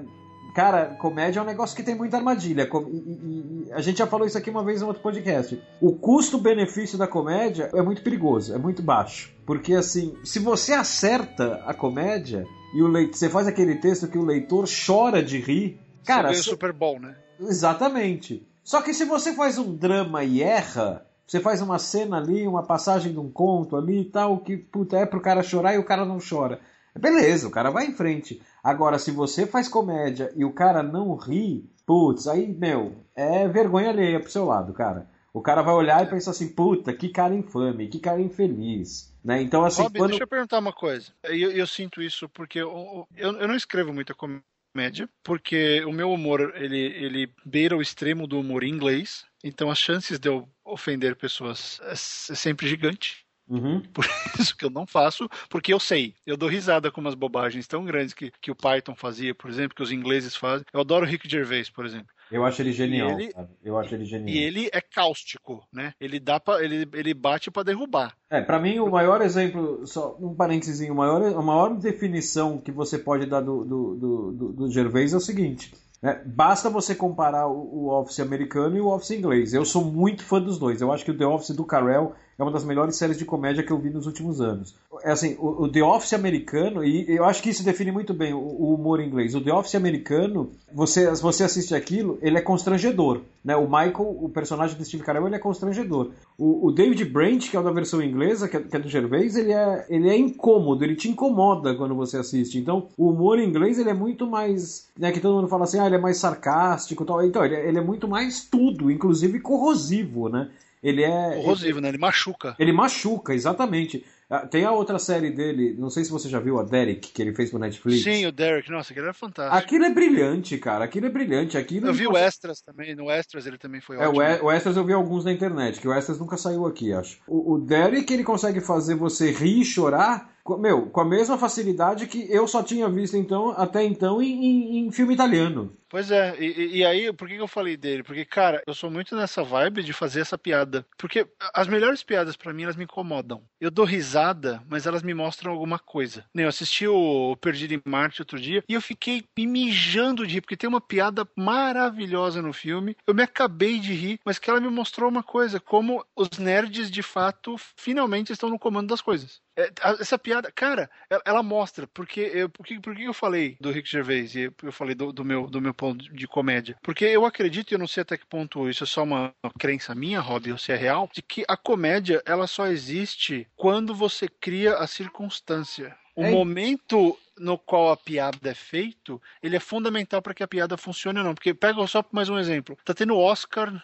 Cara, comédia é um negócio que tem muita armadilha. E, e, e, a gente já falou isso aqui uma vez em outro podcast. O custo-benefício da comédia é muito perigoso, é muito baixo. Porque, assim, se você acerta a comédia e o leitor, você faz aquele texto que o leitor chora de rir. Cara, você Super Bowl, né? Exatamente. Só que se você faz um drama e erra, você faz uma cena ali, uma passagem de um conto ali e tal, que puta, é pro cara chorar e o cara não chora. Beleza, o cara vai em frente. Agora, se você faz comédia e o cara não ri, putz, aí, meu, é vergonha alheia pro seu lado, cara. O cara vai olhar e pensar assim, puta, que cara infame, que cara infeliz. Né? Então, assim. Rob, quando... deixa eu perguntar uma coisa. Eu, eu sinto isso porque eu, eu, eu não escrevo muita comédia média, porque o meu humor ele, ele beira o extremo do humor inglês, então as chances de eu ofender pessoas é, é sempre gigante. Uhum. Por isso que eu não faço, porque eu sei. Eu dou risada com umas bobagens tão grandes que, que o Python fazia, por exemplo, que os ingleses fazem. Eu adoro o Rick Gervais, por exemplo. Eu acho ele genial. Ele, eu acho ele genial. E ele é cáustico, né? Ele dá para ele, ele bate para derrubar. É, para mim o maior exemplo, só um parênteses, maior, a maior definição que você pode dar do, do, do, do Gervais é o seguinte. É, basta você comparar o, o, Office americano e o Office inglês. Eu sou muito fã dos dois. Eu acho que o The Office do Carell é uma das melhores séries de comédia que eu vi nos últimos anos. É assim, o, o The Office americano, e eu acho que isso define muito bem o, o, humor inglês. O The Office americano, você, você assiste aquilo, ele é constrangedor. Né? O Michael, o personagem do Steve Carell, ele é constrangedor. O, o David Brent, que é o da versão inglesa, que é, que é, do Gervais, ele é, ele é incômodo, ele te incomoda quando você assiste. Então, o humor inglês, ele é muito mais... Né, que todo mundo fala assim, ah, ele é mais sarcástico tal. Então, ele, é, ele é muito mais tudo, inclusive corrosivo, né? Ele é. Corrosivo, ele, né? Ele machuca. Ele machuca, exatamente. Ah, tem a outra série dele, não sei se você já viu, a Derek, que ele fez pro Netflix. Sim, o Derek, nossa, aquilo era fantástico. Aquilo é brilhante, cara, aquilo é brilhante. Aquilo eu vi o Extras também, no Extras ele também foi é, ótimo. É, o Extras eu vi alguns na internet, que o Extras nunca saiu aqui, acho. O, o Derek, ele consegue fazer você rir e chorar meu, com a mesma facilidade que eu só tinha visto então até então em, em, em filme italiano. Pois é, e, e, aí, por que eu falei dele? Porque, cara, eu sou muito nessa vibe de fazer essa piada. Porque as melhores piadas, para mim, elas me incomodam. Eu dou risada, mas elas me mostram alguma coisa. Eu assisti o Perdido em Marte outro dia e eu fiquei me mijando de rir, porque tem uma piada maravilhosa no filme. Eu me acabei de rir, mas que ela me mostrou uma coisa: como os nerds, de fato, finalmente estão no comando das coisas. É, essa piada, cara, ela, mostra, porque eu, por, que, por que eu falei do Rick Gervais e eu falei do, do, meu, do meu ponto de comédia? Porque eu acredito, e eu não sei até que ponto isso é só uma, crença minha, Rob, ou se é real, de que a comédia, ela só existe quando você cria a circunstância. O é. momento no qual a piada é feito, ele é fundamental para que a piada funcione ou não. Porque pega só mais um exemplo. Tá tendo Oscar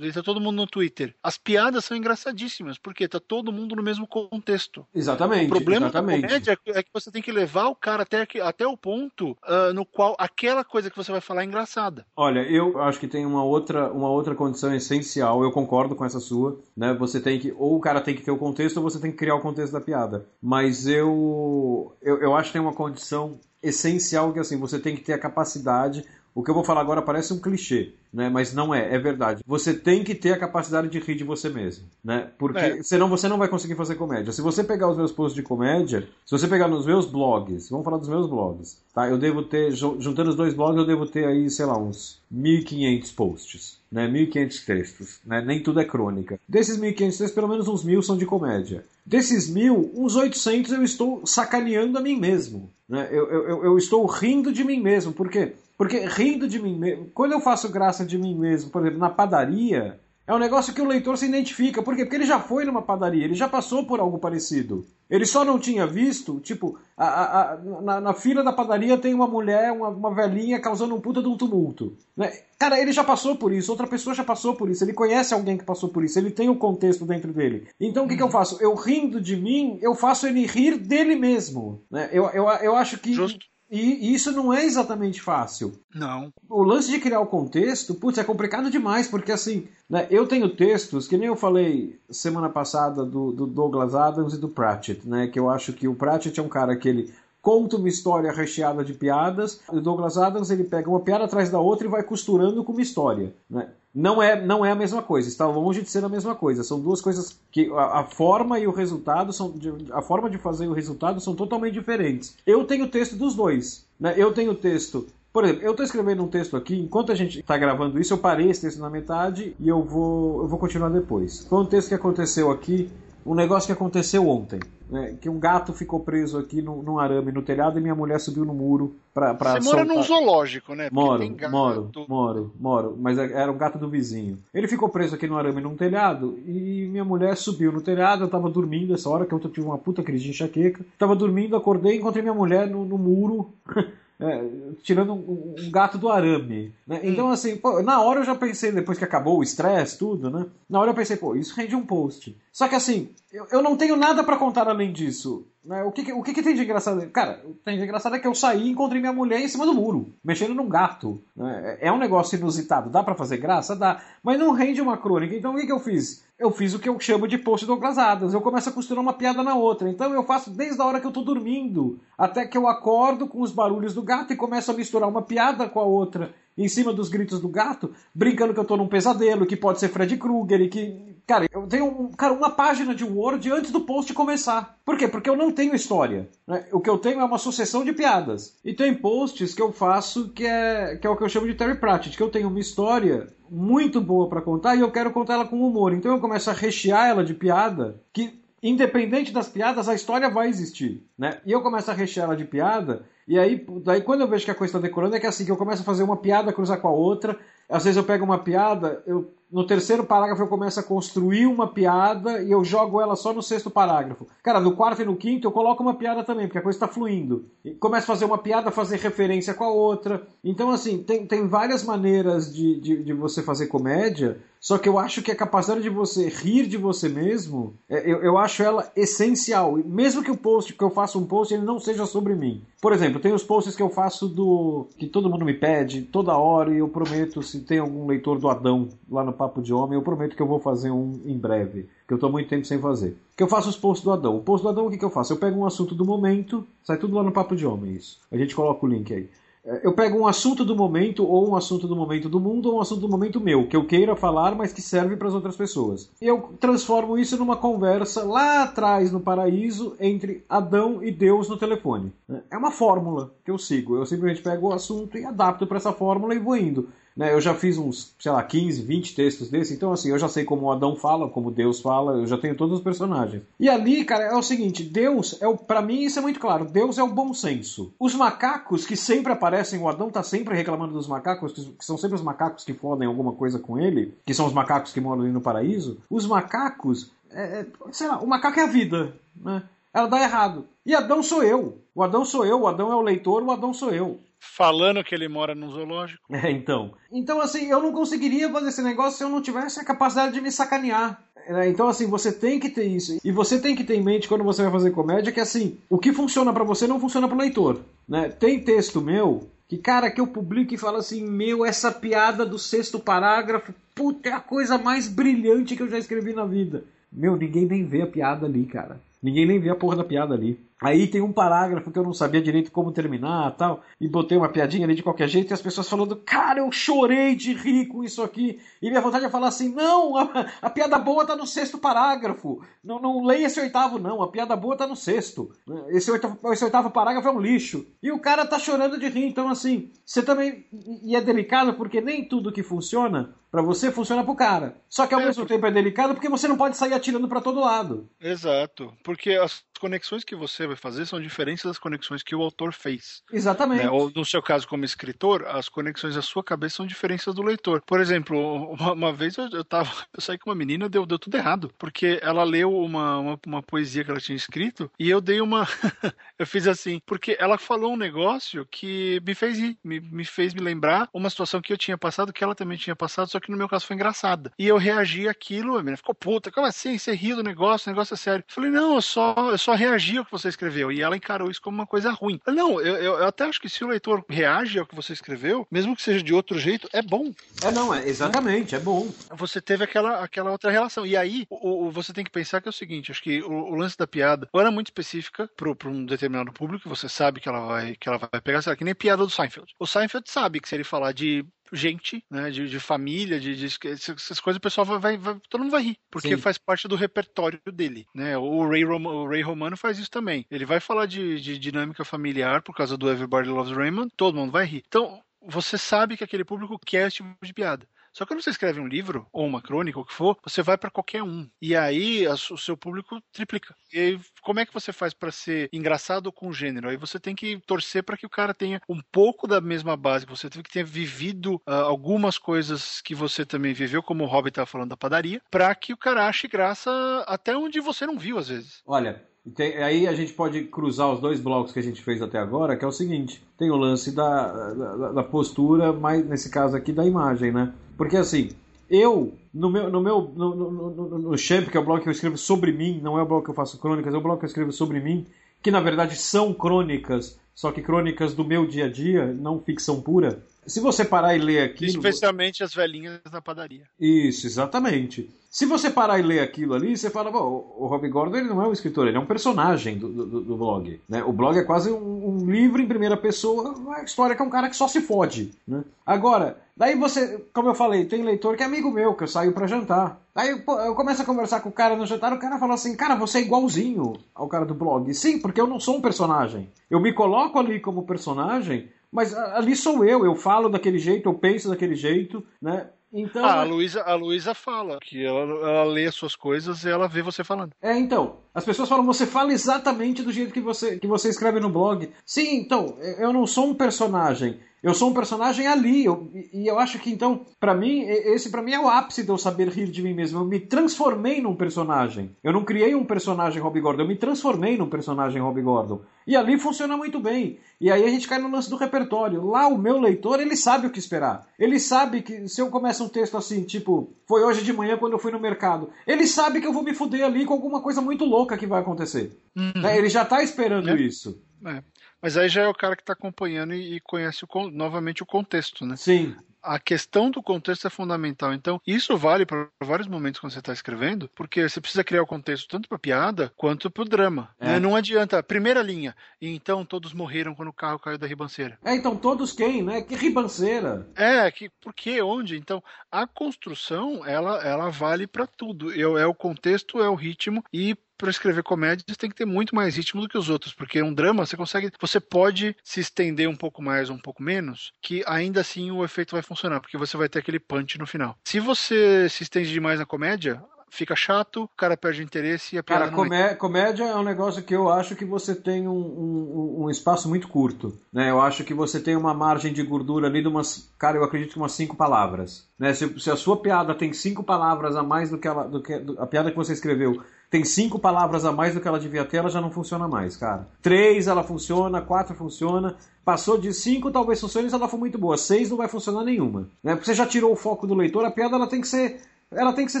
tá todo mundo no Twitter. As piadas são engraçadíssimas, porque tá todo mundo no mesmo contexto. Exatamente. O problema exatamente. da comédia é que você tem que levar o cara até, até o ponto uh, no qual aquela coisa que você vai falar é engraçada. Olha, eu acho que tem uma outra, uma outra condição essencial, eu concordo com essa sua, né? Você tem que, ou o cara tem que ter o contexto, ou você tem que criar o contexto da piada. Mas eu, eu, eu acho que tem uma condição essencial que assim, você tem que ter a capacidade o que eu vou falar agora parece um clichê, né? Mas não é, é verdade. Você tem que ter a capacidade de rir de você mesmo, né? Porque é. senão você não vai conseguir fazer comédia. Se você pegar os meus posts de comédia, se você pegar nos meus blogs, vamos falar dos meus blogs, tá? Eu devo ter, juntando os dois blogs, eu devo ter aí, sei lá, uns 1.500 posts. Né, 1.500 textos, né, nem tudo é crônica. Desses 1.500 textos, pelo menos uns mil são de comédia. Desses mil, uns 800 eu estou sacaneando a mim mesmo. Né? Eu, eu, eu estou rindo de mim mesmo. Por quê? Porque rindo de mim mesmo, quando eu faço graça de mim mesmo, por exemplo, na padaria, é um negócio que o leitor se identifica. Por quê? Porque ele já foi numa padaria, ele já passou por algo parecido. Ele só não tinha visto, tipo, a, a, a, na, na, fila da padaria tem uma mulher, uma, uma velhinha causando um puta de um tumulto. Né? Cara, ele já passou por isso, outra pessoa já passou por isso, ele conhece alguém que passou por isso, ele tem o um contexto dentro dele. Então o que, que eu faço? Eu rindo de mim, eu faço ele rir dele mesmo. Né? Eu, eu, eu acho que. Justo. E isso não é exatamente fácil. Não. O lance de criar o contexto, putz, é complicado demais, porque assim, né, eu tenho textos, que nem eu falei semana passada do, do Douglas Adams e do Pratchett, né? Que eu acho que o Pratchett é um cara que ele conta uma história recheada de piadas. O Douglas Adams ele pega uma piada atrás da outra e vai costurando com uma história. Né? Não é, não é a mesma coisa, está longe de ser a mesma coisa. São duas coisas que a, a forma e o resultado são a forma de fazer o resultado são totalmente diferentes. Eu tenho o texto dos dois. Né? Eu tenho o texto por exemplo, eu estou escrevendo um texto aqui, enquanto a gente está gravando isso, eu parei esse texto na metade e eu vou, eu vou continuar depois. Foi um texto que aconteceu aqui um negócio que aconteceu ontem. Né, que um gato ficou preso aqui no, num arame no telhado e minha mulher subiu no muro pra, pra Você soltar. mora num zoológico, né? Moro, moro, moro, moro. Mas é, era um gato do vizinho. Ele ficou preso aqui no arame num telhado e minha mulher subiu no telhado. Eu tava dormindo essa hora que eu tive uma puta crise de enxaqueca. Tava dormindo, acordei, encontrei minha mulher no, no muro. É, tirando um, um, gato do arame. Né? Então, assim, pô, na hora eu já pensei, depois que acabou o estresse, tudo, né? Na hora eu pensei, pô, isso rende um post. Só que assim, eu, eu não tenho nada para contar além disso. Né? O, que, o que, que, tem de engraçado? Cara, o que tem de engraçado é que eu saí e encontrei minha mulher em cima do muro, mexendo num gato. Né? É um negócio inusitado. Dá para fazer graça? Dá. Mas não rende uma crônica. Então o que, que eu fiz? Eu fiz o que eu chamo de post Douglas Adams. Eu começo a costurar uma piada na outra. Então eu faço desde a hora que eu tô dormindo até que eu acordo com os barulhos do gato e começo a misturar uma piada com a outra em cima dos gritos do gato, brincando que eu tô num pesadelo, que pode ser Fred Krueger e que. Cara, eu tenho um, cara, uma página de Word antes do post começar. Por quê? Porque eu não tenho história. Né? O que eu tenho é uma sucessão de piadas. E tem posts que eu faço que é, que é o que eu chamo de Terry Pratchett, que eu tenho uma história muito boa para contar e eu quero contar ela com humor. Então eu começo a rechear ela de piada que independente das piadas, a história vai existir, né? E eu começo a rechear ela de piada, e aí, daí quando eu vejo que a coisa está decorando, é que é assim, que eu começo a fazer uma piada, cruzar com a outra, às vezes eu pego uma piada, eu no terceiro parágrafo eu começo a construir uma piada e eu jogo ela só no sexto parágrafo. Cara, no quarto e no quinto eu coloco uma piada também, porque a coisa está fluindo. E começo a fazer uma piada, fazer referência com a outra. Então, assim, tem, tem várias maneiras de, de, de você fazer comédia, só que eu acho que a capacidade de você rir de você mesmo, é, eu, eu acho ela essencial. Mesmo que o post, que eu faça um post, ele não seja sobre mim. Por exemplo, tem os posts que eu faço do. que todo mundo me pede, toda hora, e eu prometo, se tem algum leitor do Adão lá no Papo de Homem, eu prometo que eu vou fazer um em breve, que eu estou muito tempo sem fazer. Que eu faço os posts do Adão. O post do Adão, o que, que eu faço? Eu pego um assunto do momento, sai tudo lá no Papo de Homem, isso. A gente coloca o link aí. É, eu pego um assunto do momento, ou um assunto do momento do mundo, ou um assunto do momento meu, que eu queira falar, mas que serve para as outras pessoas. E eu transformo isso numa conversa lá atrás no paraíso entre Adão e Deus no telefone. É uma fórmula que eu sigo. Eu simplesmente pego o assunto e adapto para essa fórmula e vou indo. Né, eu já fiz uns, sei lá, 15, 20 textos desse, então assim, eu já sei como Adão fala, como Deus fala, eu já tenho todos os personagens. E ali, cara, é o seguinte, Deus é o, para mim isso é muito claro, Deus é o bom senso. Os macacos que sempre aparecem, o Adão tá sempre reclamando dos macacos, que, que são sempre os macacos que fodem alguma coisa com ele, que são os macacos que moram ali no paraíso. Os macacos, é, é sei lá, o macaco é a vida, né? Ela dá errado. E Adão sou eu. O Adão sou eu, o Adão é o leitor, o Adão sou eu falando que ele mora num zoológico. É, então. Então, assim, eu não conseguiria fazer esse negócio se eu não tivesse a capacidade de me sacanear. É, então, assim, você tem que ter isso. E você tem que ter em mente quando você vai fazer comédia que, assim, o que funciona para você não funciona pro leitor. Né? Tem texto meu que, cara, que eu publico e falo assim: meu, essa piada do sexto parágrafo, puta, é a coisa mais brilhante que eu já escrevi na vida. Meu, ninguém nem vê a piada ali, cara. Ninguém nem vê a porra da piada ali. Aí tem um parágrafo que eu não sabia direito como terminar tal, e botei uma piadinha ali de qualquer jeito, e as pessoas falando, cara, eu chorei de rir com isso aqui. E minha vontade é falar assim: não, a, a piada boa tá no sexto parágrafo. Não, não leia esse oitavo, não. A piada boa tá no sexto. Esse oitavo, esse oitavo parágrafo é um lixo. E o cara tá chorando de rir. Então, assim, você também. E é delicado porque nem tudo que funciona para você funciona pro cara. Só que ao é, mesmo tempo é delicado porque você não pode sair atirando para todo lado. Exato. Porque as conexões que você vai fazer são diferentes das conexões que o autor fez. Exatamente. Né? Ou no seu caso, como escritor, as conexões da sua cabeça são diferentes do leitor. Por exemplo, uma, uma vez eu, eu, tava, eu saí com uma menina, deu, deu tudo errado. Porque ela leu uma, uma, uma poesia que ela tinha escrito e eu dei uma. eu fiz assim, porque ela falou um negócio que me fez rir, me, me fez me lembrar uma situação que eu tinha passado, que ela também tinha passado, só que no meu caso foi engraçada. E eu reagi àquilo, a menina ficou puta, como assim? Você riu do negócio, o negócio é sério. Eu falei, não, eu só, eu só reagi ao que você escreveu. E ela encarou isso como uma coisa ruim. Não, eu, eu, até acho que se o leitor reage ao que você escreveu, mesmo que seja de outro jeito, é bom. É, não, é, exatamente, é bom. Você teve aquela, aquela outra relação. E aí, o, o você tem que pensar que é o seguinte: acho que o, o lance da piada ou era muito específica para um determinado público, você sabe que ela vai, que ela vai pegar, sei lá, que nem piada do Seinfeld. O Seinfeld sabe que se ele falar de gente, né, de, de família, de, de, essas coisas, o pessoal vai, vai, todo mundo vai rir, porque Sim. faz parte do repertório dele, né? O Ray, Rom, o Ray Romano faz isso também. Ele vai falar de, de dinâmica familiar por causa do Everybody Loves Raymond, todo mundo vai rir. Então, você sabe que aquele público quer esse tipo de piada. Só que quando você escreve um livro, ou uma crônica, ou o que for, você vai para qualquer um. E aí a, o seu público triplica. E aí, como é que você faz para ser engraçado com o gênero? Aí você tem que torcer para que o cara tenha um pouco da mesma base, que você tem que ter vivido uh, algumas coisas que você também viveu, como o Robin estava falando da padaria, para que o cara ache graça até onde você não viu às vezes. Olha, tem, aí a gente pode cruzar os dois blocos que a gente fez até agora, que é o seguinte: tem o lance da, da, da postura, mas nesse caso aqui da imagem, né? Porque assim, eu, no meu, no meu no, no, no, no Champ, que é o blog que eu escrevo sobre mim, não é o blog que eu faço crônicas, é o blog que eu escrevo sobre mim, que na verdade são crônicas, só que crônicas do meu dia a dia, não ficção pura. Se você parar e ler aquilo. Especialmente as velhinhas da padaria. Isso, exatamente. Se você parar e ler aquilo ali, você fala, o Rob Gordon ele não é um escritor, ele é um personagem do, do, do blog. Né? O blog é quase um, um, livro em primeira pessoa, uma história que é um cara que só se fode. Né? Agora, daí você, como eu falei, tem leitor que é amigo meu, que eu saio para jantar. Aí eu começo a conversar com o cara no jantar, o cara fala assim, cara, você é igualzinho ao cara do blog. Sim, porque eu não sou um personagem. Eu me coloco ali como personagem, mas ali sou eu, eu falo daquele jeito, eu penso daquele jeito, né? Então, ah, a Luísa a Luísa fala que ela, ela lê as suas coisas e ela vê você falando. É, então. As pessoas falam, você fala exatamente do jeito que você, que você escreve no blog. Sim, então, eu não sou um personagem. Eu sou um personagem ali, eu, e eu acho que então, para mim, esse para mim é o ápice de eu saber rir de mim mesmo. Eu me transformei num personagem. Eu não criei um personagem Rob Gordon, eu me transformei num personagem Rob Gordon. E ali funciona muito bem. E aí a gente cai no lance do repertório. Lá o meu leitor, ele sabe o que esperar. Ele sabe que se eu começo um texto assim, tipo, foi hoje de manhã quando eu fui no mercado, ele sabe que eu vou me fuder ali com alguma coisa muito louca que vai acontecer. Uhum. Ele já tá esperando é. isso. É. Mas aí já é o cara que está acompanhando e, e conhece o, novamente o contexto, né? Sim. A questão do contexto é fundamental. Então, isso vale para vários momentos quando você está escrevendo, porque você precisa criar o contexto tanto para piada quanto para o drama. É. Né? Não adianta, primeira linha, e então todos morreram quando o carro caiu da ribanceira. É, então todos quem, né? Que ribanceira? É, que, por quê? Onde? Então, a construção, ela, ela vale para tudo. É, é o contexto, é o ritmo, e para escrever comédias tem que ter muito mais ritmo do que os outros, porque um drama você consegue, você pode se estender um pouco mais ou um pouco menos, que ainda assim o efeito vai funcionar, porque você vai ter aquele punch no final. Se você se estende demais na comédia, fica chato, o cara perde interesse e a piada Cara, comé comédia é um negócio que eu acho que você tem um, um, um, espaço muito curto. Né? Eu acho que você tem uma margem de gordura ali de umas. Cara, eu acredito que umas cinco palavras. Né? Se, se a sua piada tem cinco palavras a mais do que, ela, do que do, a piada que você escreveu tem cinco palavras a mais do que ela devia ter, ela já não funciona mais, cara. Três ela funciona, quatro funciona. Passou de cinco, talvez funcione se ela for muito boa. Seis não vai funcionar nenhuma. Né? Porque você já tirou o foco do leitor, a piada ela tem que ser. Ela tem que ser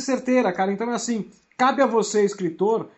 certeira, cara. Então é assim, cabe a você, escritor,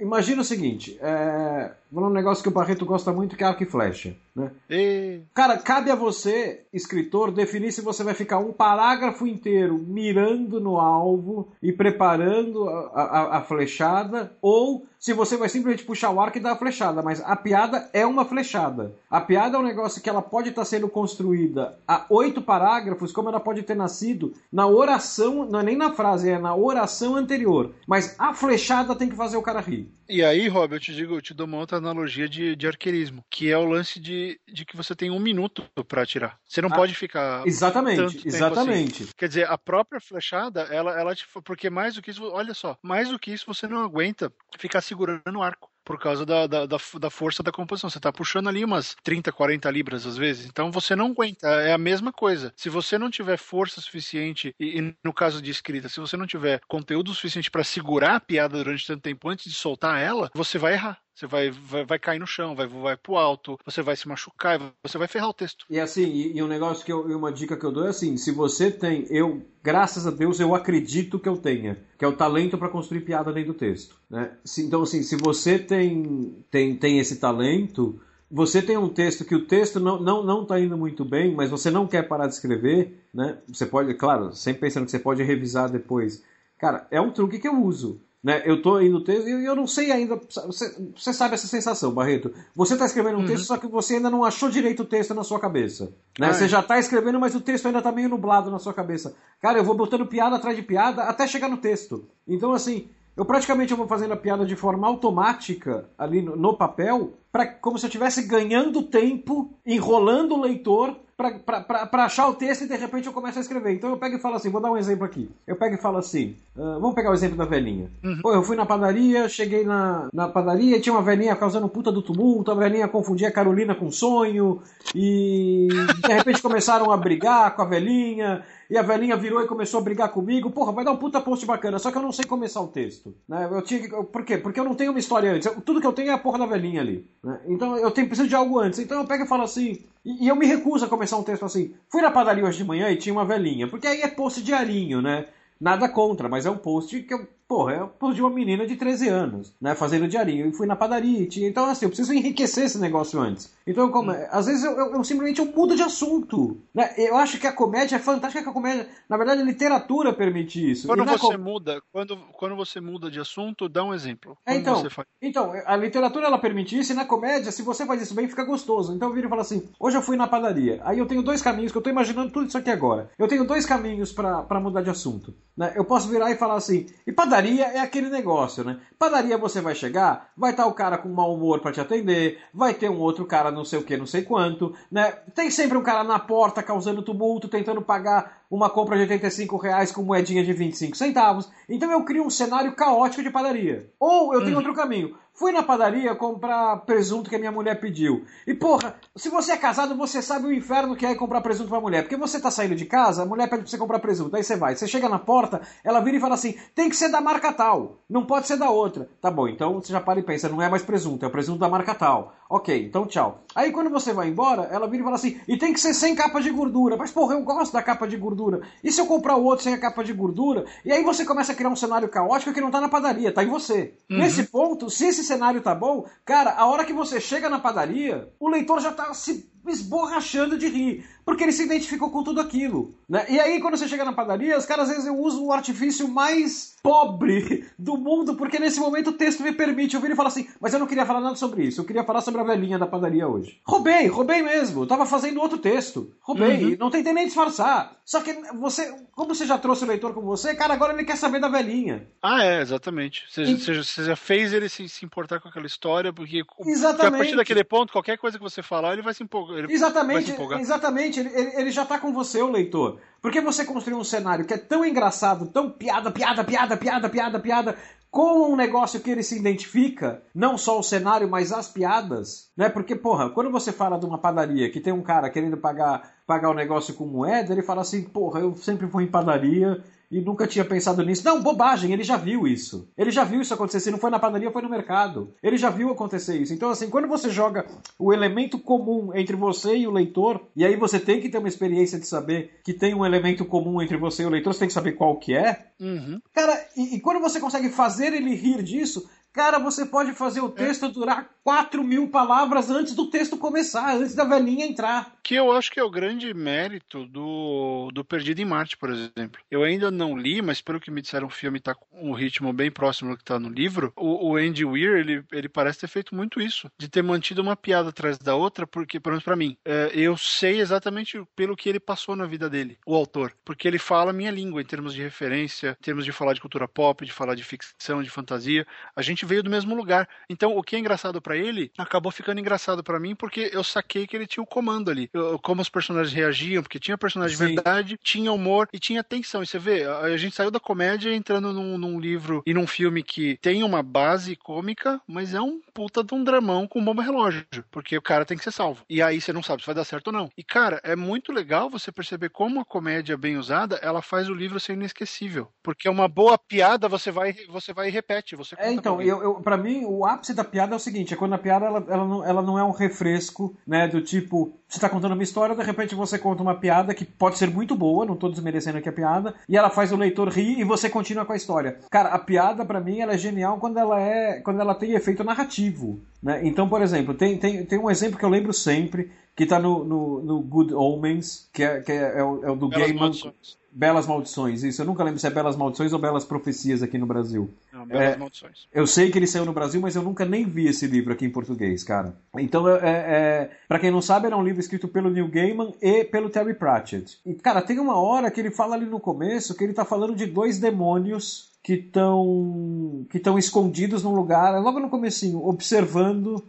Imagina o seguinte, é... vou um negócio que o Barreto gosta muito, que é arco e flecha. Né? E... Cara, cabe a você, escritor, definir se você vai ficar um parágrafo inteiro mirando no alvo e preparando a, a, a flechada, ou se você vai simplesmente puxar o arco e dar a flechada. Mas a piada é uma flechada. A piada é um negócio que ela pode estar sendo construída a oito parágrafos, como ela pode ter nascido na oração, não é nem na frase, é na oração anterior. Mas a flechada tem que fazer o cara rir. E aí, Rob, eu te digo, eu te dou uma outra analogia de, de arqueirismo, que é o lance de, de que você tem um minuto para atirar. Você não ah, pode ficar. Exatamente, assim. exatamente. Assim. Quer dizer, a própria flechada, ela, ela te. Porque mais do que isso, olha só, mais do que isso, você não aguenta ficar segurando o arco por causa da, da, da, força da composição. Você está puxando ali umas 30, 40 libras às vezes. Então você não aguenta. É a mesma coisa. Se você não tiver força suficiente, e, e no caso de escrita, se você não tiver conteúdo suficiente para segurar a piada durante tanto tempo antes de soltar ela, você vai errar. Você vai, vai, vai cair no chão, vai, vai pro alto, você vai se machucar, você vai ferrar o texto. E assim, e, e um negócio que eu, uma dica que eu dou é assim: se você tem, eu, graças a Deus, eu acredito que eu tenha, que é o talento para construir piada dentro do texto. Né? Então, assim, se você tem, tem, tem esse talento, você tem um texto que o texto não não não está indo muito bem, mas você não quer parar de escrever, né? Você pode, claro, sempre pensando que você pode revisar depois. Cara, é um truque que eu uso. Né? Eu estou indo texto e eu não sei ainda. Você, você sabe essa sensação, Barreto? Você está escrevendo um uhum. texto, só que você ainda não achou direito o texto na sua cabeça. Né? Você já está escrevendo, mas o texto ainda está meio nublado na sua cabeça. Cara, eu vou botando piada atrás de piada até chegar no texto. Então, assim, eu praticamente eu vou fazendo a piada de forma automática ali no, no papel, pra, como se eu estivesse ganhando tempo, enrolando o leitor para achar o texto e de repente eu começo a escrever. Então eu pego e falo assim, vou dar um exemplo aqui. Eu pego e falo assim, uh, vamos pegar o exemplo da velhinha. Uhum. Pô, eu fui na padaria, cheguei na, na padaria, tinha uma velhinha causando puta do tumulto, a velhinha confundia a Carolina com sonho, e de repente começaram a brigar com a velhinha, e a velhinha virou e começou a brigar comigo. Porra, vai dar um puta post bacana, só que eu não sei começar o texto. Né? Eu tinha que, por quê? Porque eu não tenho uma história antes. tudo que eu tenho é a porra da velhinha ali. Né? Então eu tenho, preciso de algo antes. Então eu pego e falo assim. E, e, eu me recuso a começar um texto assim. Fui na padaria hoje de manhã e tinha uma velhinha. Porque aí é post diarinho, né? Nada contra, mas é um post que eu Porra, é o de uma menina de 13 anos, né? Fazendo diarinho. E fui na padaria. E tinha... Então, assim, eu preciso enriquecer esse negócio antes. Então, como... hum. às vezes eu, eu, eu, simplesmente eu mudo de assunto. Né? Eu acho que a comédia é fantástica, que a comédia. Na verdade, a literatura permite isso. Quando você com... muda, quando, quando você muda de assunto, dá um exemplo. É, então, então, a literatura ela permite isso, e na comédia, se você faz isso bem, fica gostoso. Então eu viro e falo assim: hoje eu fui na padaria. Aí eu tenho dois caminhos, que eu tô imaginando tudo isso aqui agora. Eu tenho dois caminhos para mudar de assunto. Né? Eu posso virar e falar assim, e padaria? Padaria é aquele negócio, né? Padaria você vai chegar, vai estar o cara com mau humor para te atender, vai ter um outro cara não sei o que, não sei quanto, né? Tem sempre um cara na porta causando tumulto, tentando pagar uma compra de 85 reais com moedinha de 25 centavos. Então eu crio um cenário caótico de padaria. Ou eu tenho uhum. outro caminho. Fui na padaria comprar presunto que a minha mulher pediu. E porra, se você é casado, você sabe o inferno que é comprar presunto pra mulher. Porque você tá saindo de casa, a mulher pede pra você comprar presunto. Aí você vai, você chega na porta, ela vira e fala assim: tem que ser da marca tal, não pode ser da outra. Tá bom, então você já para e pensa: não é mais presunto, é o presunto da marca tal. Ok, então tchau. Aí quando você vai embora, ela vira e fala assim: e tem que ser sem capa de gordura. Mas porra, eu gosto da capa de gordura. E se eu comprar o outro sem a capa de gordura? E aí você começa a criar um cenário caótico que não tá na padaria, tá em você. Uhum. Nesse ponto, se esse cenário tá bom, cara, a hora que você chega na padaria, o leitor já tá se esborrachando de rir, porque ele se identificou com tudo aquilo. Né? E aí, quando você chega na padaria, os caras às vezes usam o artifício mais pobre do mundo, porque nesse momento o texto me permite. Eu viro e falo assim, mas eu não queria falar nada sobre isso, eu queria falar sobre a velhinha da padaria hoje. Roubei, roubei mesmo, eu tava fazendo outro texto. Roubei, uhum. não tentei nem disfarçar. Só que você, como você já trouxe o leitor com você, cara, agora ele quer saber da velhinha. Ah, é, exatamente. Você, e... você já fez ele se, se, importar com aquela história, porque, exatamente. porque a partir daquele ponto, qualquer coisa que você falar, ele vai se empolgar ele exatamente, exatamente. Ele, ele, já está com você, o leitor. Porque você construiu um cenário que é tão engraçado, tão piada, piada, piada, piada, piada, piada, com um negócio que ele se identifica, não só o cenário, mas as piadas, né? Porque, porra, quando você fala de uma padaria que tem um cara querendo pagar, pagar o negócio com moeda, ele fala assim, porra, eu sempre fui em padaria e nunca tinha pensado nisso. Não, bobagem, ele já viu isso. Ele já viu isso acontecer. Se não foi na padaria, foi no mercado. Ele já viu acontecer isso. Então, assim, quando você joga o elemento comum entre você e o leitor, e aí você tem que ter uma experiência de saber que tem um elemento comum entre você e o leitor, você tem que saber qual que é. Uhum. Cara, e, e quando você consegue fazer ele rir disso, Cara, você pode fazer o texto durar 4 mil palavras antes do texto começar, antes da velhinha entrar. Que eu acho que é o grande mérito do, do Perdido em Marte, por exemplo. Eu ainda não li, mas pelo que me disseram, o filme está com um ritmo bem próximo do que está no livro. O, o, Andy Weir, ele, ele parece ter feito muito isso, de ter mantido uma piada atrás da outra, porque, pelo menos pra mim, é, eu sei exatamente pelo que ele passou na vida dele, o autor. Porque ele fala a minha língua, em termos de referência, em termos de falar de cultura pop, de falar de ficção, de fantasia. A gente veio do mesmo lugar. Então, o que é engraçado para ele acabou ficando engraçado para mim porque eu saquei que ele tinha o comando ali. Eu, como os personagens reagiam, porque tinha personagem de verdade, tinha humor e tinha tensão. E você vê, a, gente saiu da comédia entrando num, num, livro e num filme que tem uma base cômica, mas é um puta de um dramão com bomba relógio, porque o cara tem que ser salvo. E aí você não sabe se vai dar certo ou não. E cara, é muito legal você perceber como a comédia bem usada, ela faz o livro ser inesquecível, porque uma boa piada você vai você vai e repete, você É, então, eu, eu para mim, o ápice da piada é o seguinte: é quando a piada ela, ela, não, ela não é um refresco, né? Do tipo, você tá contando uma história, de repente você conta uma piada que pode ser muito boa, não tô desmerecendo aqui a piada, e ela faz o leitor rir e você continua com a história. Cara, a piada, para mim, ela é genial quando ela é. quando ela tem efeito narrativo. Né? Então, por exemplo, tem, tem, tem um exemplo que eu lembro sempre, que tá no, no, no Good Omens, que é, que é, é, o, é o do Maldições. Belas Maldições, isso. Eu nunca lembro se é Belas Maldições ou Belas Profecias aqui no Brasil. Não, Belas é, Maldições. Eu sei que ele saiu no Brasil, mas eu nunca nem vi esse livro aqui em português, cara. Então, é, é para quem não sabe, era um livro escrito pelo Neil Gaiman e pelo Terry Pratchett. E, cara, tem uma hora que ele fala ali no começo que ele tá falando de dois demônios que estão que estão escondidos num lugar, logo no comecinho, observando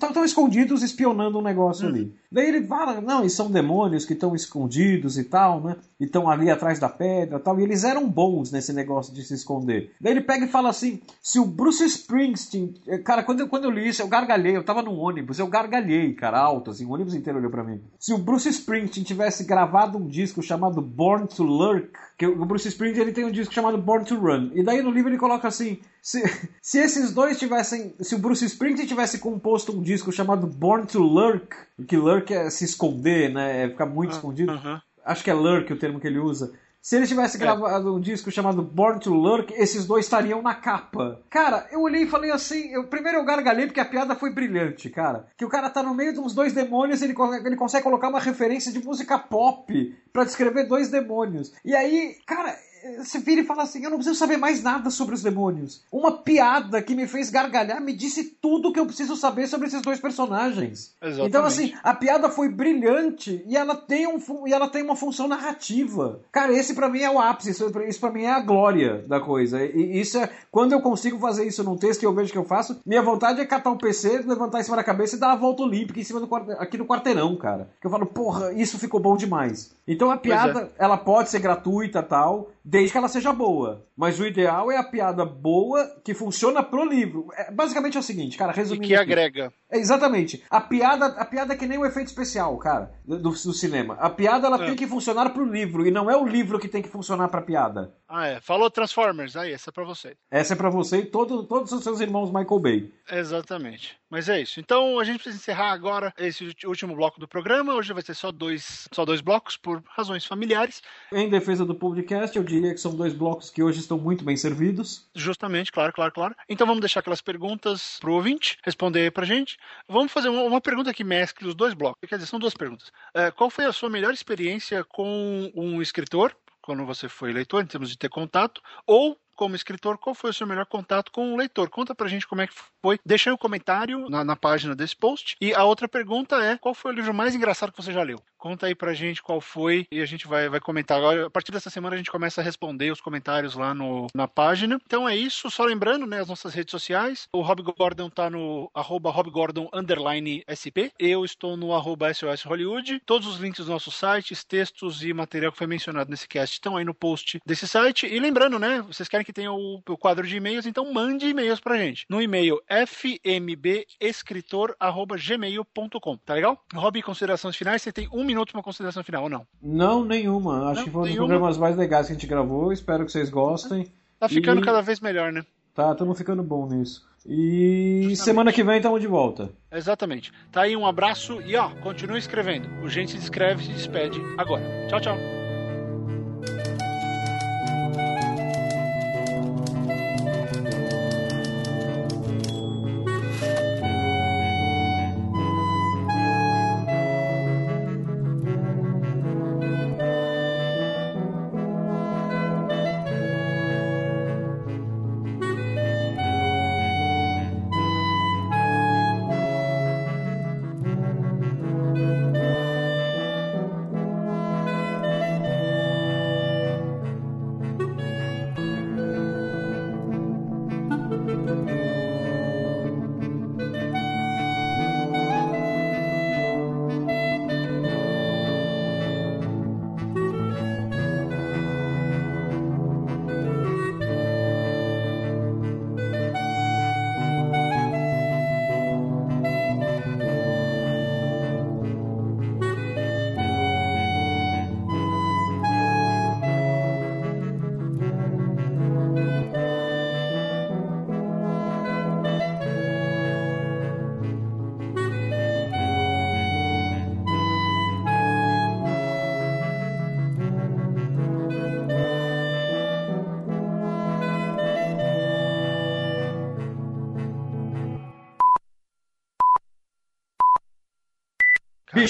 estão escondidos espionando um negócio uhum. ali. Daí ele fala, não, e são demônios que estão escondidos e tal, né? E estão ali atrás da pedra e tal. E eles eram bons nesse negócio de se esconder. Daí ele pega e fala assim: se o Bruce Springsteen. Eh, cara, quando eu, quando eu li isso, eu gargalhei. Eu tava num ônibus, eu gargalhei, cara, alto, assim. O ônibus inteiro olhou pra mim. Se o Bruce Springsteen tivesse gravado um disco chamado Born to Lurk, que o Bruce Springsteen ele tem um disco chamado Born to Run. E daí no livro ele coloca assim: se, se esses dois tivessem. Se o Bruce Springsteen tivesse composto um disco chamado Born to Lurk, que Lurk é se esconder, né? É ficar muito uh, escondido. Uh -huh. Acho que é Lurk o termo que ele usa. Se ele tivesse é. gravado um disco chamado Born to Lurk, esses dois estariam na capa. Cara, eu olhei e falei assim. Eu, primeiro eu gargalhei porque a piada foi brilhante, cara. Que o cara tá no meio de uns dois demônios e ele, ele consegue colocar uma referência de música pop para descrever dois demônios. E aí, cara, você vira e fala assim: eu não preciso saber mais nada sobre os demônios. Uma piada que me fez gargalhar me disse tudo que eu preciso saber sobre esses dois personagens. Exatamente. Então, assim, a piada foi brilhante e ela tem, um, e ela tem uma função narrativa. Cara, esse para mim é o ápice, isso, para mim é a glória da coisa. E isso é. Quando eu consigo fazer isso num texto e eu vejo que eu faço, minha vontade é catar um PC, levantar em cima da cabeça e dar a volta olímpica em cima do aqui no quarteirão, cara. Que eu falo, porra, isso ficou bom demais. Então a piada, é. ela pode ser gratuita tal, desde que ela seja boa. Mas o ideal é a piada boa que funciona pro livro. É, basicamente é o seguinte, cara, resumindo. E que aqui. agrega. É, exatamente. A piada, a piada é que nem o um efeito especial, cara, do, do, cinema. A piada ela é. tem que funcionar pro livro e não é o livro que tem que funcionar pra piada. Ah, é. Falou Transformers, aí, essa é pra você. Essa é pra você e todo, todos os seus irmãos Michael Bay. Exatamente. Mas é isso. Então a gente precisa encerrar agora esse último bloco do programa. Hoje vai ser só dois, só dois blocos por razões familiares. Em defesa do podcast, eu diria que são dois blocos que hoje estão muito bem servidos. Justamente, claro, claro, claro. Então vamos deixar aquelas perguntas pro ouvinte responder aí pra gente. Vamos fazer uma, pergunta que mescle os dois blocos. Quer dizer, são duas perguntas. É, qual foi a sua melhor experiência com um escritor? Quando você foi leitor, em termos de ter contato, ou como escritor, qual foi o seu melhor contato com o leitor? Conta pra gente como é que foi. Deixa aí um comentário na, na página desse post. E a outra pergunta é: qual foi o livro mais engraçado que você já leu? Conta aí pra gente qual foi e a gente vai, vai comentar. Agora, a partir dessa semana a gente começa a responder os comentários lá no, na página. Então é isso, só lembrando, né, as nossas redes sociais. O Rob Gordon tá no arroba Rob Gordon underline SP. Eu estou no arroba SOS Hollywood. Todos os links dos nossos sites, textos e material que foi mencionado nesse cast estão aí no post desse site. E lembrando, né, vocês querem que tenha o, o quadro de e-mails, então mande e-mails pra gente. No e-mail fmbescritor.gmail.com, tá legal? Rob, considerações finais, você tem um minuto para consideração final, ou não? Não, nenhuma. Acho não, que foi um dos programas mais legais que a gente gravou. Espero que vocês gostem. Tá ficando e... cada vez melhor, né? Tá, estamos ficando bom nisso. E Justamente. semana que vem estamos de volta. Exatamente. Tá aí um abraço e ó, continue escrevendo. O Gente se escreve se despede agora. Tchau, tchau.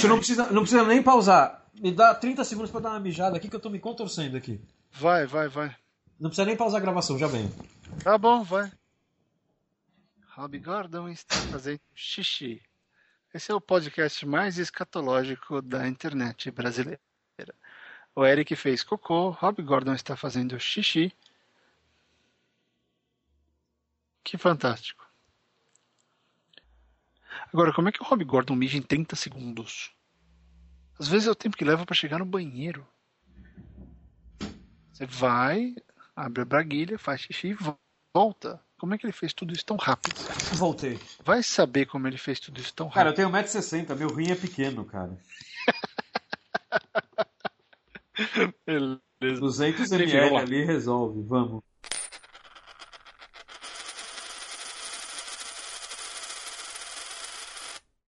Bicho, não precisa, não precisa nem pausar. Me dá 30 segundos pra dar uma mijada aqui que eu tô me contorcendo aqui. Vai, vai, vai. Não precisa nem pausar a gravação, já venho. Tá bom, vai. Rob Gordon está fazendo xixi. Esse é o podcast mais escatológico da internet brasileira. O Eric fez cocô, Rob Gordon está fazendo xixi. Que fantástico. Agora, como é que o Rob Gordon mija em 30 segundos? Às vezes é o tempo que leva para chegar no banheiro. Você vai, abre a braguilha, faz xixi e volta. Como é que ele fez tudo isso tão rápido? Voltei. Vai saber como ele fez tudo isso tão rápido. Cara, eu tenho 1,60m, meu rim é pequeno, cara. Beleza. 200 ml ali resolve, vamos.